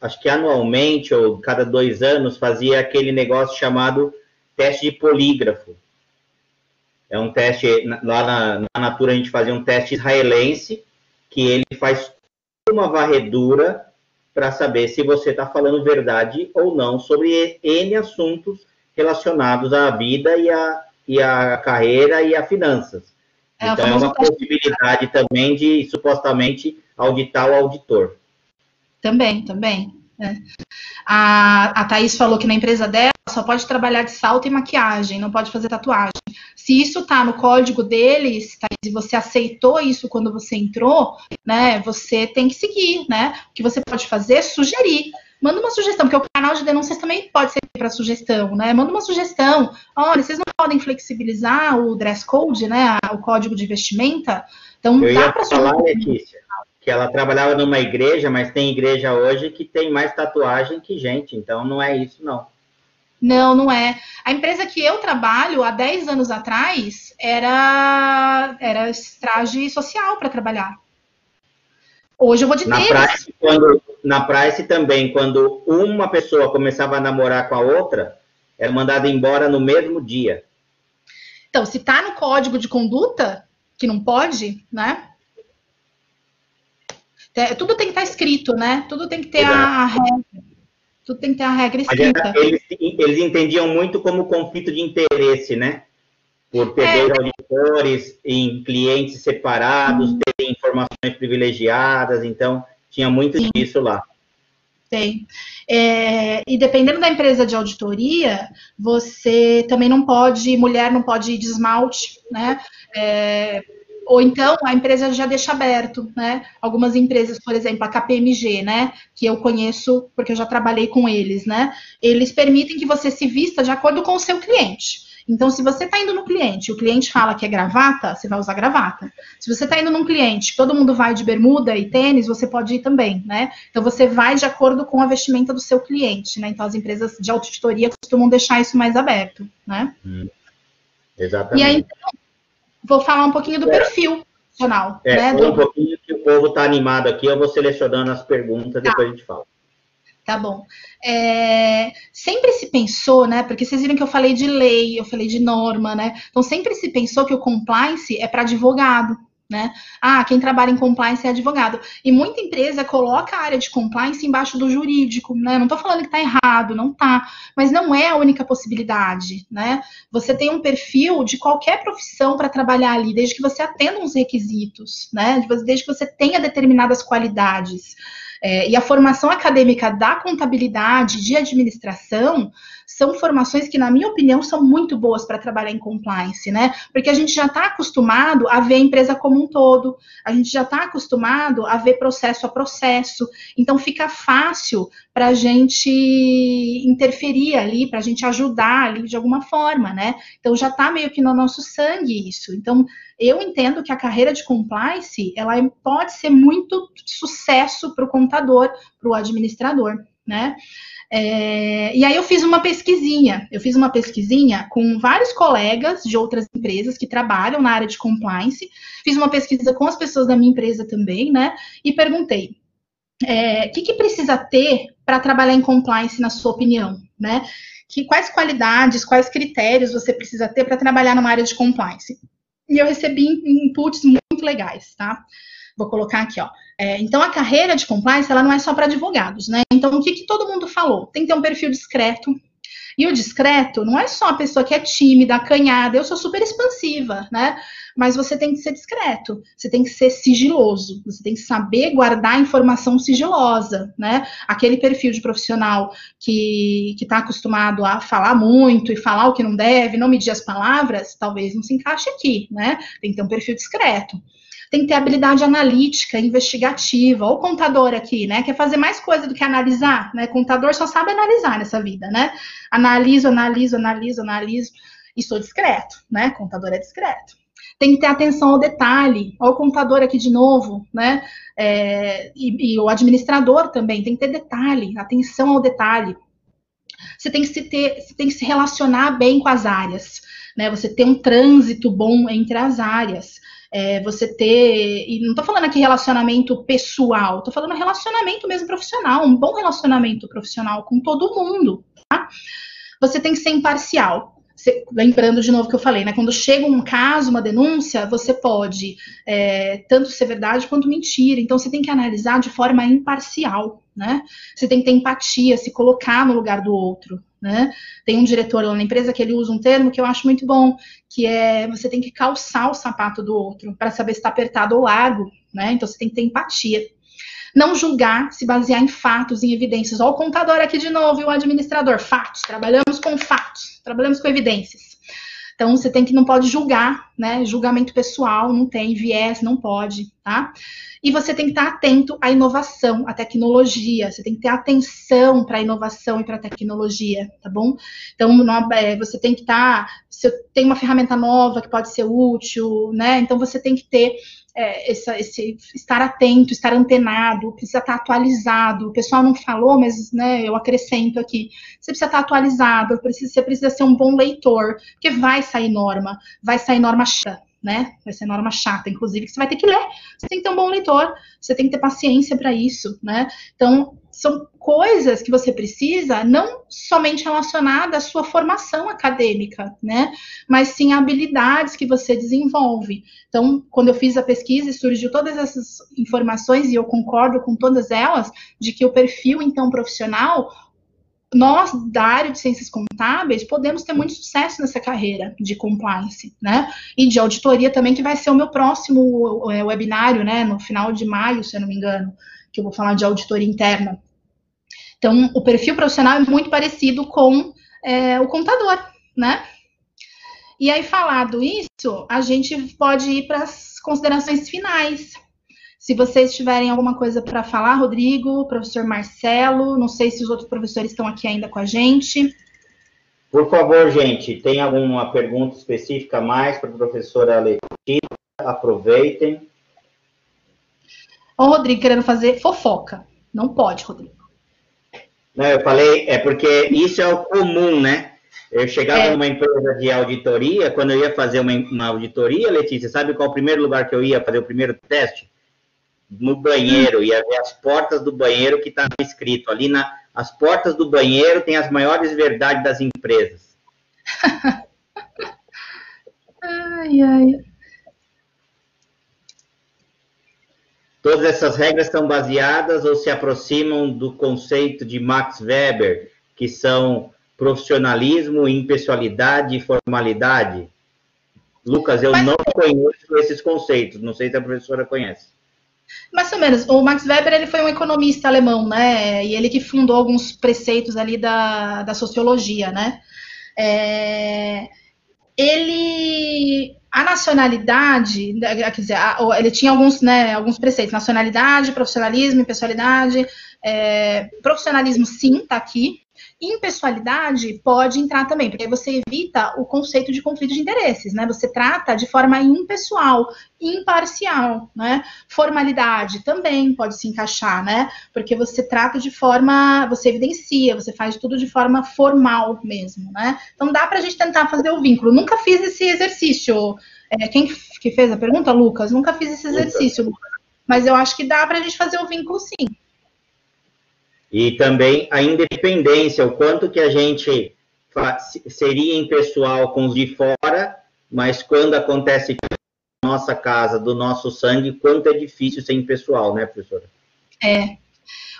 acho que anualmente ou cada dois anos, fazia aquele negócio chamado teste de polígrafo é um teste, lá na, na Natura a gente fazia um teste israelense, que ele faz uma varredura para saber se você está falando verdade ou não sobre N assuntos relacionados à vida e à, e à carreira e a finanças. É, então, é uma possibilidade também de, supostamente, auditar o auditor. Também, também. É. A, a Thaís falou que na empresa dela só pode trabalhar de salto e maquiagem, não pode fazer tatuagem. Se isso está no código deles, Thaís, e você aceitou isso quando você entrou, né? Você tem que seguir, né? O que você pode fazer é sugerir. Manda uma sugestão, porque o canal de denúncias também pode ser para sugestão, né? Manda uma sugestão. Olha, vocês não podem flexibilizar o dress code, né? O código de vestimenta. Então, Eu dá para falar, Letícia que ela trabalhava numa igreja, mas tem igreja hoje que tem mais tatuagem que gente, então não é isso, não. Não, não é. A empresa que eu trabalho, há 10 anos atrás, era, era traje social para trabalhar. Hoje eu vou de na Price, quando Na Price também, quando uma pessoa começava a namorar com a outra, era mandada embora no mesmo dia. Então, se está no código de conduta, que não pode, né? É, tudo tem que estar tá escrito, né? Tudo tem que ter Exato. a regra. Tudo tem que ter a regra escrita. Eles, eles entendiam muito como conflito de interesse, né? Por ter é. auditores em clientes separados, hum. ter informações privilegiadas, então tinha muito Sim. disso lá. Tem. É, e dependendo da empresa de auditoria, você também não pode, mulher não pode ir de esmalte, né? É, ou então a empresa já deixa aberto, né? Algumas empresas, por exemplo, a KPMG, né? Que eu conheço porque eu já trabalhei com eles, né? Eles permitem que você se vista de acordo com o seu cliente. Então, se você está indo no cliente, o cliente fala que é gravata, você vai usar gravata. Se você está indo num cliente, todo mundo vai de bermuda e tênis, você pode ir também, né? Então, você vai de acordo com a vestimenta do seu cliente, né? Então, as empresas de auditoria costumam deixar isso mais aberto, né? Hum. Exatamente. E aí, então, vou falar um pouquinho do é. perfil profissional. É, né, do... um pouquinho que o povo está animado aqui, eu vou selecionando as perguntas, tá. depois a gente fala. Tá bom. É, sempre se pensou, né? Porque vocês viram que eu falei de lei, eu falei de norma, né? Então sempre se pensou que o compliance é para advogado, né? Ah, quem trabalha em compliance é advogado. E muita empresa coloca a área de compliance embaixo do jurídico, né? Não estou falando que está errado, não tá, mas não é a única possibilidade, né? Você tem um perfil de qualquer profissão para trabalhar ali, desde que você atenda uns requisitos, né? Desde que você tenha determinadas qualidades. É, e a formação acadêmica da contabilidade, de administração, são formações que, na minha opinião, são muito boas para trabalhar em compliance, né? Porque a gente já está acostumado a ver a empresa como um todo, a gente já está acostumado a ver processo a processo, então fica fácil para a gente interferir ali, para a gente ajudar ali de alguma forma, né? Então já está meio que no nosso sangue isso. Então eu entendo que a carreira de compliance ela pode ser muito sucesso para o contador, para o administrador, né? É, e aí eu fiz uma pesquisinha, eu fiz uma pesquisinha com vários colegas de outras empresas que trabalham na área de compliance, fiz uma pesquisa com as pessoas da minha empresa também, né? E perguntei, o é, que, que precisa ter para trabalhar em compliance, na sua opinião, né? Que, quais qualidades, quais critérios você precisa ter para trabalhar numa área de compliance? E eu recebi inputs muito legais, tá? Vou colocar aqui, ó. É, então, a carreira de compliance, ela não é só para advogados, né? Então, o que, que todo mundo falou? Tem que ter um perfil discreto. E o discreto não é só a pessoa que é tímida, acanhada. Eu sou super expansiva, né? Mas você tem que ser discreto, você tem que ser sigiloso, você tem que saber guardar informação sigilosa, né? Aquele perfil de profissional que está acostumado a falar muito e falar o que não deve, não medir as palavras, talvez não se encaixe aqui, né? Tem que ter um perfil discreto tem que ter habilidade analítica, investigativa. Ou contador aqui, né? Quer fazer mais coisa do que analisar, né? Contador só sabe analisar nessa vida, né? Analiso, analiso, analiso, analiso. E sou discreto, né? Contador é discreto. Tem que ter atenção ao detalhe. Olha o contador aqui de novo, né? É, e, e o administrador também tem que ter detalhe, atenção ao detalhe. Você tem que se ter, você tem que se relacionar bem com as áreas, né? Você ter um trânsito bom entre as áreas é, você ter. E não estou falando aqui relacionamento pessoal, estou falando relacionamento mesmo profissional, um bom relacionamento profissional com todo mundo, tá? Você tem que ser imparcial. lembrando de novo que eu falei, né? Quando chega um caso, uma denúncia, você pode é, tanto ser verdade quanto mentira. Então você tem que analisar de forma imparcial, né? Você tem que ter empatia, se colocar no lugar do outro, né? Tem um diretor lá na empresa que ele usa um termo que eu acho muito bom, que é você tem que calçar o sapato do outro para saber se está apertado ou largo, né? Então você tem que ter empatia. Não julgar, se basear em fatos, em evidências. Olha o contador aqui de novo e o administrador. Fatos, trabalhamos com fatos, trabalhamos com evidências. Então, você tem que não pode julgar, né? Julgamento pessoal, não tem, viés, não pode, tá? E você tem que estar atento à inovação, à tecnologia. Você tem que ter atenção para a inovação e para a tecnologia, tá bom? Então, é, você tem que estar. Se tem uma ferramenta nova que pode ser útil, né? Então, você tem que ter é, essa, esse estar atento, estar antenado, precisa estar atualizado. O pessoal não falou, mas né, eu acrescento aqui. Você precisa estar atualizado, você precisa ser um bom leitor, porque vai sair norma, vai sair norma chata, né? Vai ser norma chata, inclusive, que você vai ter que ler. Você tem que ter um bom leitor, você tem que ter paciência para isso, né? Então, são coisas que você precisa, não somente relacionada à sua formação acadêmica, né? Mas sim habilidades que você desenvolve. Então, quando eu fiz a pesquisa, surgiu todas essas informações, e eu concordo com todas elas, de que o perfil, então, profissional, nós, da área de ciências contábeis, podemos ter muito sucesso nessa carreira de compliance, né? E de auditoria também, que vai ser o meu próximo é, webinário, né? No final de maio, se eu não me engano, que eu vou falar de auditoria interna. Então, o perfil profissional é muito parecido com é, o contador, né? E aí, falado isso, a gente pode ir para as considerações finais. Se vocês tiverem alguma coisa para falar, Rodrigo, professor Marcelo, não sei se os outros professores estão aqui ainda com a gente. Por favor, gente, tem alguma pergunta específica mais para a professora Letícia? Aproveitem. Ô, Rodrigo, querendo fazer fofoca. Não pode, Rodrigo. Não, eu falei, é porque isso é o comum, né? Eu chegava é. numa empresa de auditoria, quando eu ia fazer uma, uma, auditoria, Letícia, sabe qual é o primeiro lugar que eu ia fazer o primeiro teste? No banheiro, ia ver as portas do banheiro que estava escrito. Ali na as portas do banheiro tem as maiores verdades das empresas. ai, ai. Todas essas regras estão baseadas ou se aproximam do conceito de Max Weber, que são profissionalismo, impessoalidade e formalidade? Lucas, eu Mas... não conheço esses conceitos, não sei se a professora conhece. Mais ou menos. O Max Weber ele foi um economista alemão, né? E ele que fundou alguns preceitos ali da, da sociologia, né? É, ele a nacionalidade, né, quer dizer, ele tinha alguns, né, alguns preceitos, nacionalidade, profissionalismo, impessoalidade, é, profissionalismo sim, está aqui, Impessoalidade pode entrar também, porque aí você evita o conceito de conflito de interesses, né? Você trata de forma impessoal, imparcial, né? Formalidade também pode se encaixar, né? Porque você trata de forma, você evidencia, você faz tudo de forma formal mesmo, né? Então dá para a gente tentar fazer o vínculo. Nunca fiz esse exercício. É, quem que fez a pergunta, Lucas? Nunca fiz esse exercício, Lucas. Mas eu acho que dá para a gente fazer o vínculo sim. E também a independência, o quanto que a gente seria impessoal com os de fora, mas quando acontece na nossa casa, do nosso sangue, quanto é difícil ser impessoal, né, professora? É,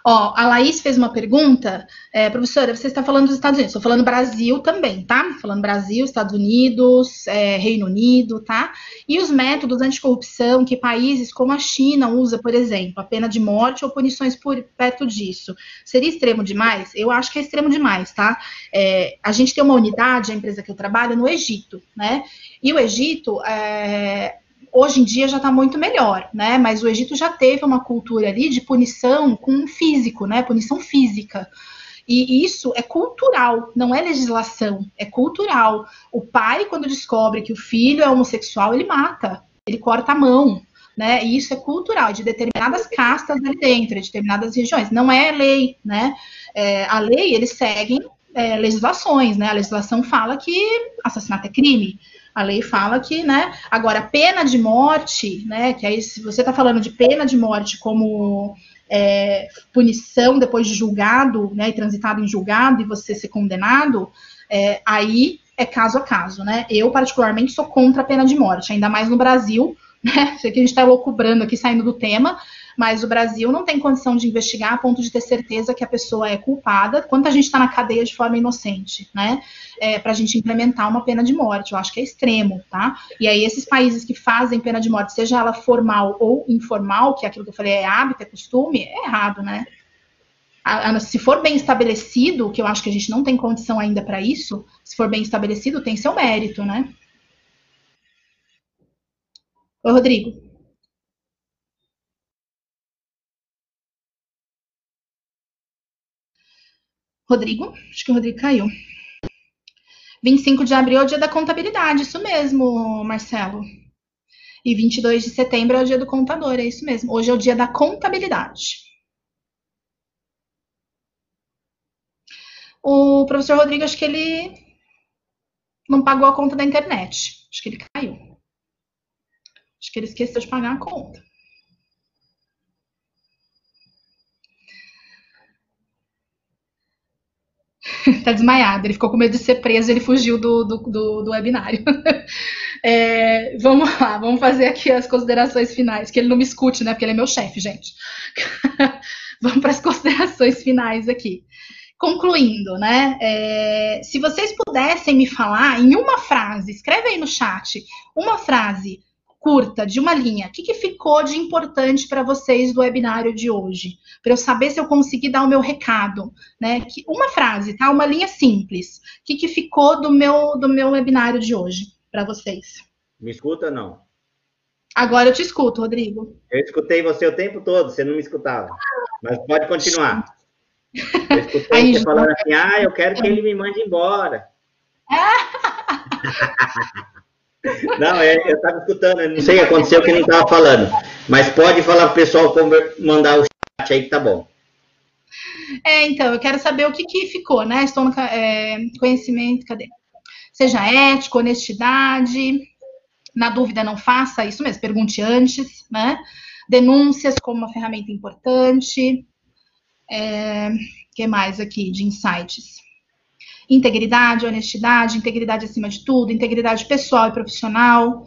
Ó, a Laís fez uma pergunta. É, professora, você está falando dos Estados Unidos. Estou falando Brasil também, tá? Falando Brasil, Estados Unidos, é, Reino Unido, tá? E os métodos anticorrupção que países como a China usa, por exemplo, a pena de morte ou punições por perto disso. Seria extremo demais? Eu acho que é extremo demais, tá? É, a gente tem uma unidade, a empresa que eu trabalho, no Egito, né? E o Egito, é, hoje em dia já está muito melhor, né? Mas o Egito já teve uma cultura ali de punição com físico, né? Punição física. E isso é cultural, não é legislação, é cultural. O pai, quando descobre que o filho é homossexual, ele mata, ele corta a mão, né? E isso é cultural, de determinadas castas ali dentro, de determinadas regiões. Não é lei, né? É, a lei, eles seguem é, legislações, né? A legislação fala que assassinato é crime. A lei fala que, né? Agora, pena de morte, né? Que aí, se você está falando de pena de morte como é, punição depois de julgado, né? E transitado em julgado e você ser condenado, é, aí é caso a caso, né? Eu, particularmente, sou contra a pena de morte, ainda mais no Brasil, né? Sei que a gente está loucubrando aqui, saindo do tema, mas o Brasil não tem condição de investigar a ponto de ter certeza que a pessoa é culpada, quanto a gente está na cadeia de forma inocente, né? É, para a gente implementar uma pena de morte. Eu acho que é extremo, tá? E aí, esses países que fazem pena de morte, seja ela formal ou informal, que é aquilo que eu falei, é hábito, é costume, é errado, né? se for bem estabelecido, que eu acho que a gente não tem condição ainda para isso, se for bem estabelecido, tem seu mérito, né? Oi, Rodrigo. Rodrigo, acho que o Rodrigo caiu. 25 de abril é o dia da contabilidade, isso mesmo, Marcelo. E 22 de setembro é o dia do contador, é isso mesmo. Hoje é o dia da contabilidade. O professor Rodrigo, acho que ele não pagou a conta da internet. Acho que ele caiu. Acho que ele esqueceu de pagar a conta. tá desmaiado, ele ficou com medo de ser preso, ele fugiu do, do, do, do webinário. É, vamos lá, vamos fazer aqui as considerações finais, que ele não me escute, né? Porque ele é meu chefe, gente. vamos para as considerações finais aqui. Concluindo, né? É, se vocês pudessem me falar em uma frase, escreve aí no chat, uma frase curta, de uma linha, o que, que ficou de importante para vocês do webinário de hoje? Para eu saber se eu consegui dar o meu recado, né? Que, uma frase, tá? Uma linha simples. O que, que ficou do meu, do meu webinário de hoje para vocês? Me escuta não? Agora eu te escuto, Rodrigo. Eu escutei você o tempo todo, você não me escutava. Mas pode continuar. Eu escutei Aí, você falando assim, ah, eu quero que ele me mande embora. Não, é, eu estava escutando, não sei o que aconteceu que não estava falando. Mas pode falar para o pessoal mandar o chat aí que tá bom. É, então, eu quero saber o que, que ficou, né? Estou no é, conhecimento, cadê? Seja ético, honestidade. Na dúvida, não faça isso mesmo, pergunte antes, né? Denúncias como uma ferramenta importante. É, que mais aqui de insights? Integridade, honestidade, integridade acima de tudo, integridade pessoal e profissional,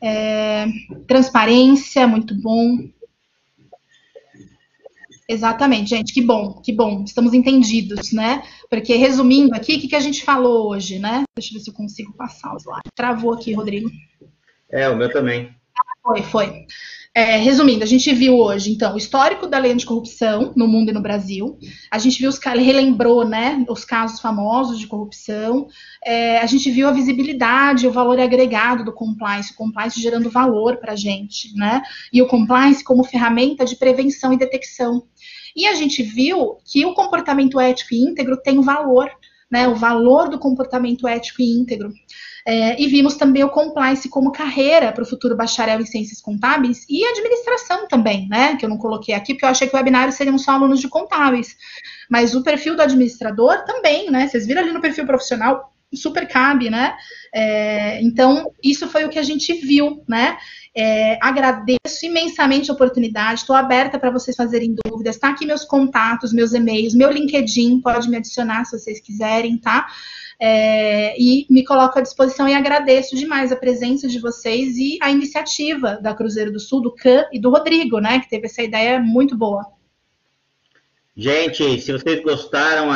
é, transparência, muito bom. Exatamente, gente, que bom, que bom, estamos entendidos, né? Porque, resumindo aqui, o que, que a gente falou hoje, né? Deixa eu ver se eu consigo passar o slide. Travou aqui, Rodrigo. É, o meu também. Foi, foi. É, resumindo, a gente viu hoje, então, o histórico da lei anticorrupção no mundo e no Brasil. A gente viu os relembrou, né, os casos famosos de corrupção. É, a gente viu a visibilidade, o valor agregado do compliance, o compliance gerando valor para a gente, né? E o compliance como ferramenta de prevenção e detecção. E a gente viu que o comportamento ético e íntegro tem valor, né? O valor do comportamento ético e íntegro. É, e vimos também o compliance como carreira para o futuro bacharel em ciências contábeis e administração também, né? Que eu não coloquei aqui, porque eu achei que o webinário seriam só alunos de contábeis. Mas o perfil do administrador também, né? Vocês viram ali no perfil profissional, super cabe, né? É, então, isso foi o que a gente viu, né? É, agradeço imensamente a oportunidade, estou aberta para vocês fazerem dúvidas. Está aqui meus contatos, meus e-mails, meu LinkedIn, pode me adicionar se vocês quiserem, tá? É, e me coloco à disposição e agradeço demais a presença de vocês e a iniciativa da Cruzeiro do Sul, do CAN e do Rodrigo, né, que teve essa ideia muito boa. Gente, se vocês gostaram